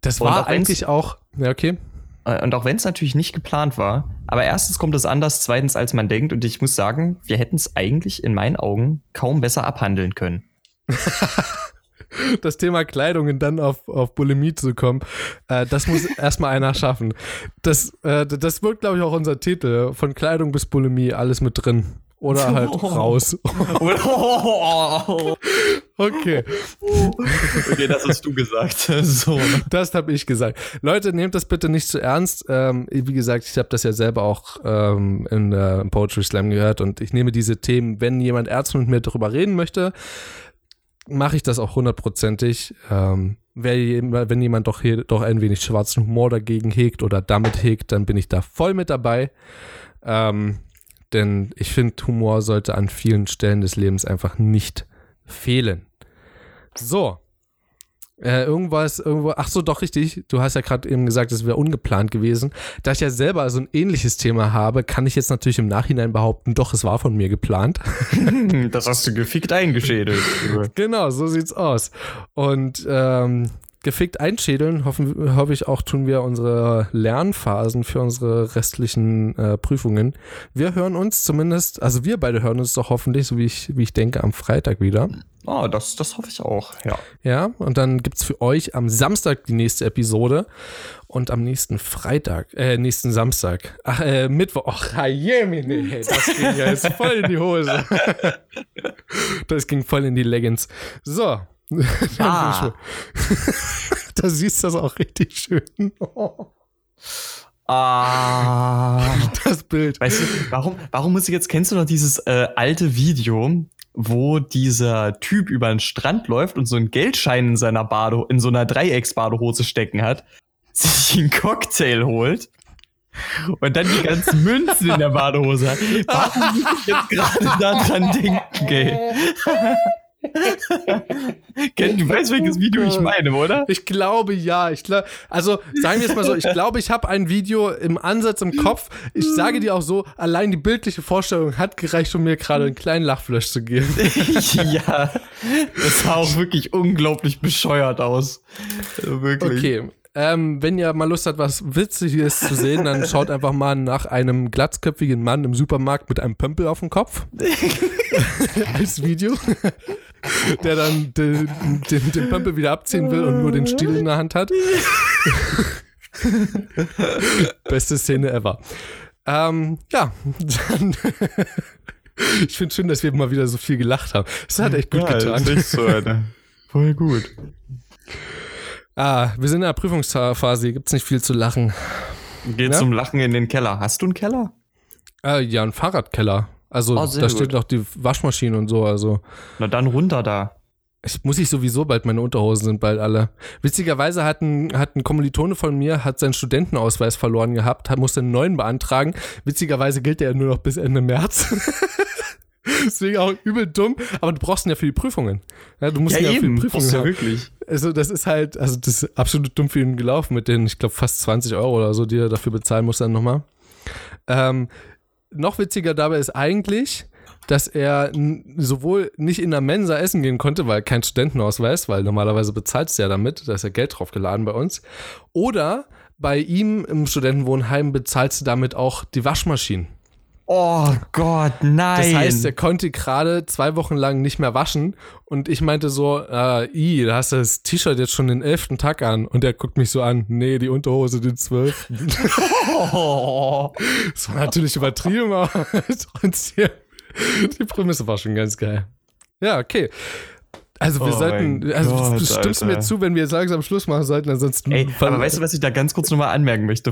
Das war auch eigentlich auch, ja, okay. Äh, und auch wenn es natürlich nicht geplant war, aber erstens kommt es anders, zweitens als man denkt und ich muss sagen, wir hätten es eigentlich in meinen Augen kaum besser abhandeln können. <laughs> das Thema Kleidung und dann auf, auf Bulimie zu kommen, äh, das muss <laughs> erstmal einer schaffen. Das, äh, das wird, glaube ich, auch unser Titel. Von Kleidung bis Bulimie, alles mit drin. Oder <laughs> halt oh. raus. <laughs> okay. Okay, das hast du gesagt. So. Das habe ich gesagt. Leute, nehmt das bitte nicht zu ernst. Ähm, wie gesagt, ich habe das ja selber auch ähm, in, äh, Poetry Slam gehört und ich nehme diese Themen, wenn jemand ernst mit mir darüber reden möchte, mache ich das auch hundertprozentig. Ähm, wenn jemand doch hier doch ein wenig schwarzen Humor dagegen hegt oder damit hegt, dann bin ich da voll mit dabei. Ähm, denn ich finde, Humor sollte an vielen Stellen des Lebens einfach nicht fehlen. So, äh, irgendwas, irgendwo, ach so, doch richtig. Du hast ja gerade eben gesagt, es wäre ungeplant gewesen. Da ich ja selber so ein ähnliches Thema habe, kann ich jetzt natürlich im Nachhinein behaupten, doch, es war von mir geplant. <laughs> das hast du gefickt eingeschädelt. <laughs> genau, so sieht's aus. Und ähm, gefickt einschädeln, hoffen, hoffe ich auch, tun wir unsere Lernphasen für unsere restlichen äh, Prüfungen. Wir hören uns zumindest, also wir beide hören uns doch hoffentlich, so wie ich, wie ich denke, am Freitag wieder. Oh, das, das hoffe ich auch, ja. Ja, und dann gibt es für euch am Samstag die nächste Episode und am nächsten Freitag, äh, nächsten Samstag, ach, äh, Mittwoch, ach, Jemine, das ging ja jetzt voll in die Hose. <laughs> das ging voll in die Leggings. So, <laughs> Ah. <laughs> da siehst du das auch richtig schön. Ah. Das Bild. Weißt du, warum, warum muss ich jetzt, kennst du noch dieses äh, alte Video, wo dieser Typ über den Strand läuft und so einen Geldschein in seiner Bade, in so einer Dreiecksbadehose stecken hat, <laughs> sich einen Cocktail holt und dann die ganzen Münzen in der Badehose hat. Warum muss ich jetzt gerade daran denken, ey? <laughs> Du weißt, welches Video ich meine, oder? Ich glaube ja. Ich glaub, also sagen wir es mal so, ich glaube, ich habe ein Video im Ansatz im Kopf. Ich sage dir auch so, allein die bildliche Vorstellung hat gereicht, um mir gerade einen kleinen Lachflash zu geben. <laughs> ja, das sah auch wirklich unglaublich bescheuert aus. Wirklich. Okay. Ähm, wenn ihr mal Lust habt, was Witziges zu sehen, dann <laughs> schaut einfach mal nach einem glatzköpfigen Mann im Supermarkt mit einem Pömpel auf dem Kopf. <laughs> Als Video. Der dann den, den, den Pömpel wieder abziehen will und nur den Stiel in der Hand hat. <laughs> Beste Szene ever. Ähm, ja, dann Ich finde schön, dass wir mal wieder so viel gelacht haben. Es hat echt gut ja, getan. Das ist so, Alter. Voll gut. Ah, wir sind in der Prüfungsphase, hier gibt's nicht viel zu lachen. Geht Ja? zum Lachen in den Keller. Hast du einen Keller? Ah, ja, ein Fahrradkeller. Also Oh, da gut. steht noch die Waschmaschine und so. Also Na dann runter da. ich, muss ich sowieso bald, meine Unterhosen sind bald alle. Witzigerweise hat ein, hat ein Kommilitone von mir hat seinen Studentenausweis verloren gehabt, hat, musste einen neuen beantragen. Witzigerweise gilt der nur noch bis Ende März. <laughs> <laughs> Deswegen auch übel dumm, aber du brauchst ihn ja für die Prüfungen. Ja, du musst ihn ja für die Prüfungen haben. wirklich. Also das ist halt, also das ist absolut dumm für ihn gelaufen mit den, ich glaube, fast 20 Euro oder so, die er dafür bezahlen muss dann nochmal. Ähm, noch witziger dabei ist eigentlich, dass er sowohl nicht in der Mensa essen gehen konnte, weil kein Studentenausweis, weil normalerweise bezahlst du ja damit, da ist ja Geld drauf geladen bei uns, oder bei ihm im Studentenwohnheim bezahlst du damit auch die Waschmaschinen. Oh Gott, nein. Das heißt, er konnte gerade zwei Wochen lang nicht mehr waschen und ich meinte so, äh, i, da hast du das T-Shirt jetzt schon den elften Tag an und er guckt mich so an, nee, die Unterhose den zwölften. oh. <laughs> Das war natürlich übertrieben, aber <laughs> trotzdem, die Prämisse war schon ganz geil. Ja, okay. Also wir Oh sollten, also Gott, du stimmst Alter. mir zu, wenn wir jetzt langsam Schluss machen sollten, ansonsten Ey, aber weißt du, was ich da ganz kurz nochmal anmerken möchte?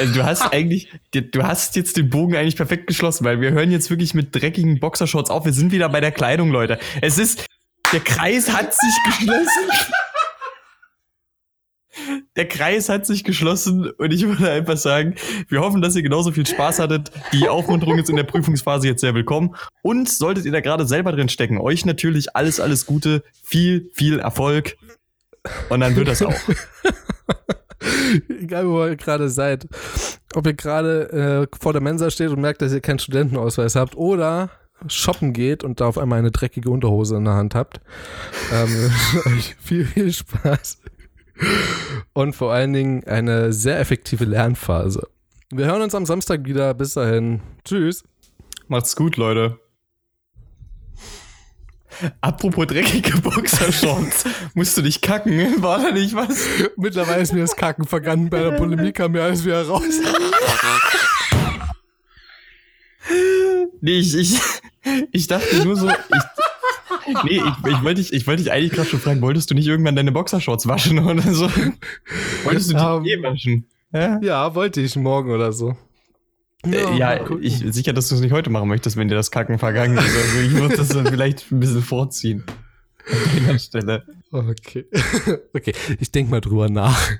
Also du hast eigentlich, du hast jetzt den Bogen eigentlich perfekt geschlossen, weil wir hören jetzt wirklich mit dreckigen Boxershorts auf. Wir sind wieder bei der Kleidung, Leute. Es ist, der Kreis hat sich geschlossen. Der Kreis hat sich geschlossen und ich würde einfach sagen, wir hoffen, dass ihr genauso viel Spaß hattet. Die Aufmunterung ist in der Prüfungsphase jetzt sehr willkommen. Und solltet ihr da gerade selber drin stecken, euch natürlich alles, alles Gute, viel, viel Erfolg. Und dann wird das auch. Egal wo ihr gerade seid, ob ihr gerade äh, vor der Mensa steht und merkt, dass ihr keinen Studentenausweis habt oder shoppen geht und da auf einmal eine dreckige Unterhose in der Hand habt. Ähm, <laughs> euch viel, viel Spaß. Und vor allen Dingen eine sehr effektive Lernphase. Wir hören uns am Samstag wieder. Bis dahin. Tschüss. Macht's gut, Leute. Apropos dreckige Boxershorts, <laughs> musst du dich kacken? <laughs> War da nicht was? Mittlerweile ist mir das Kacken vergangen. Bei der Polemik kam mir alles wieder raus. <laughs> Nee, ich, ich, ich dachte nur so, ich, nee, ich, ich wollte dich, ich wollte dich eigentlich gerade schon fragen, wolltest du nicht irgendwann deine Boxershorts waschen oder so? Wolltest du die Ähm, eh waschen? Ja, Ja, wollte ich morgen oder so. Äh, ja gucken. ich sicher, dass du es nicht heute machen möchtest, wenn dir das Kacken vergangen ist. Also ich würde das dann vielleicht ein bisschen vorziehen. An deiner Stelle. Okay. <laughs> Okay, ich denk mal drüber nach.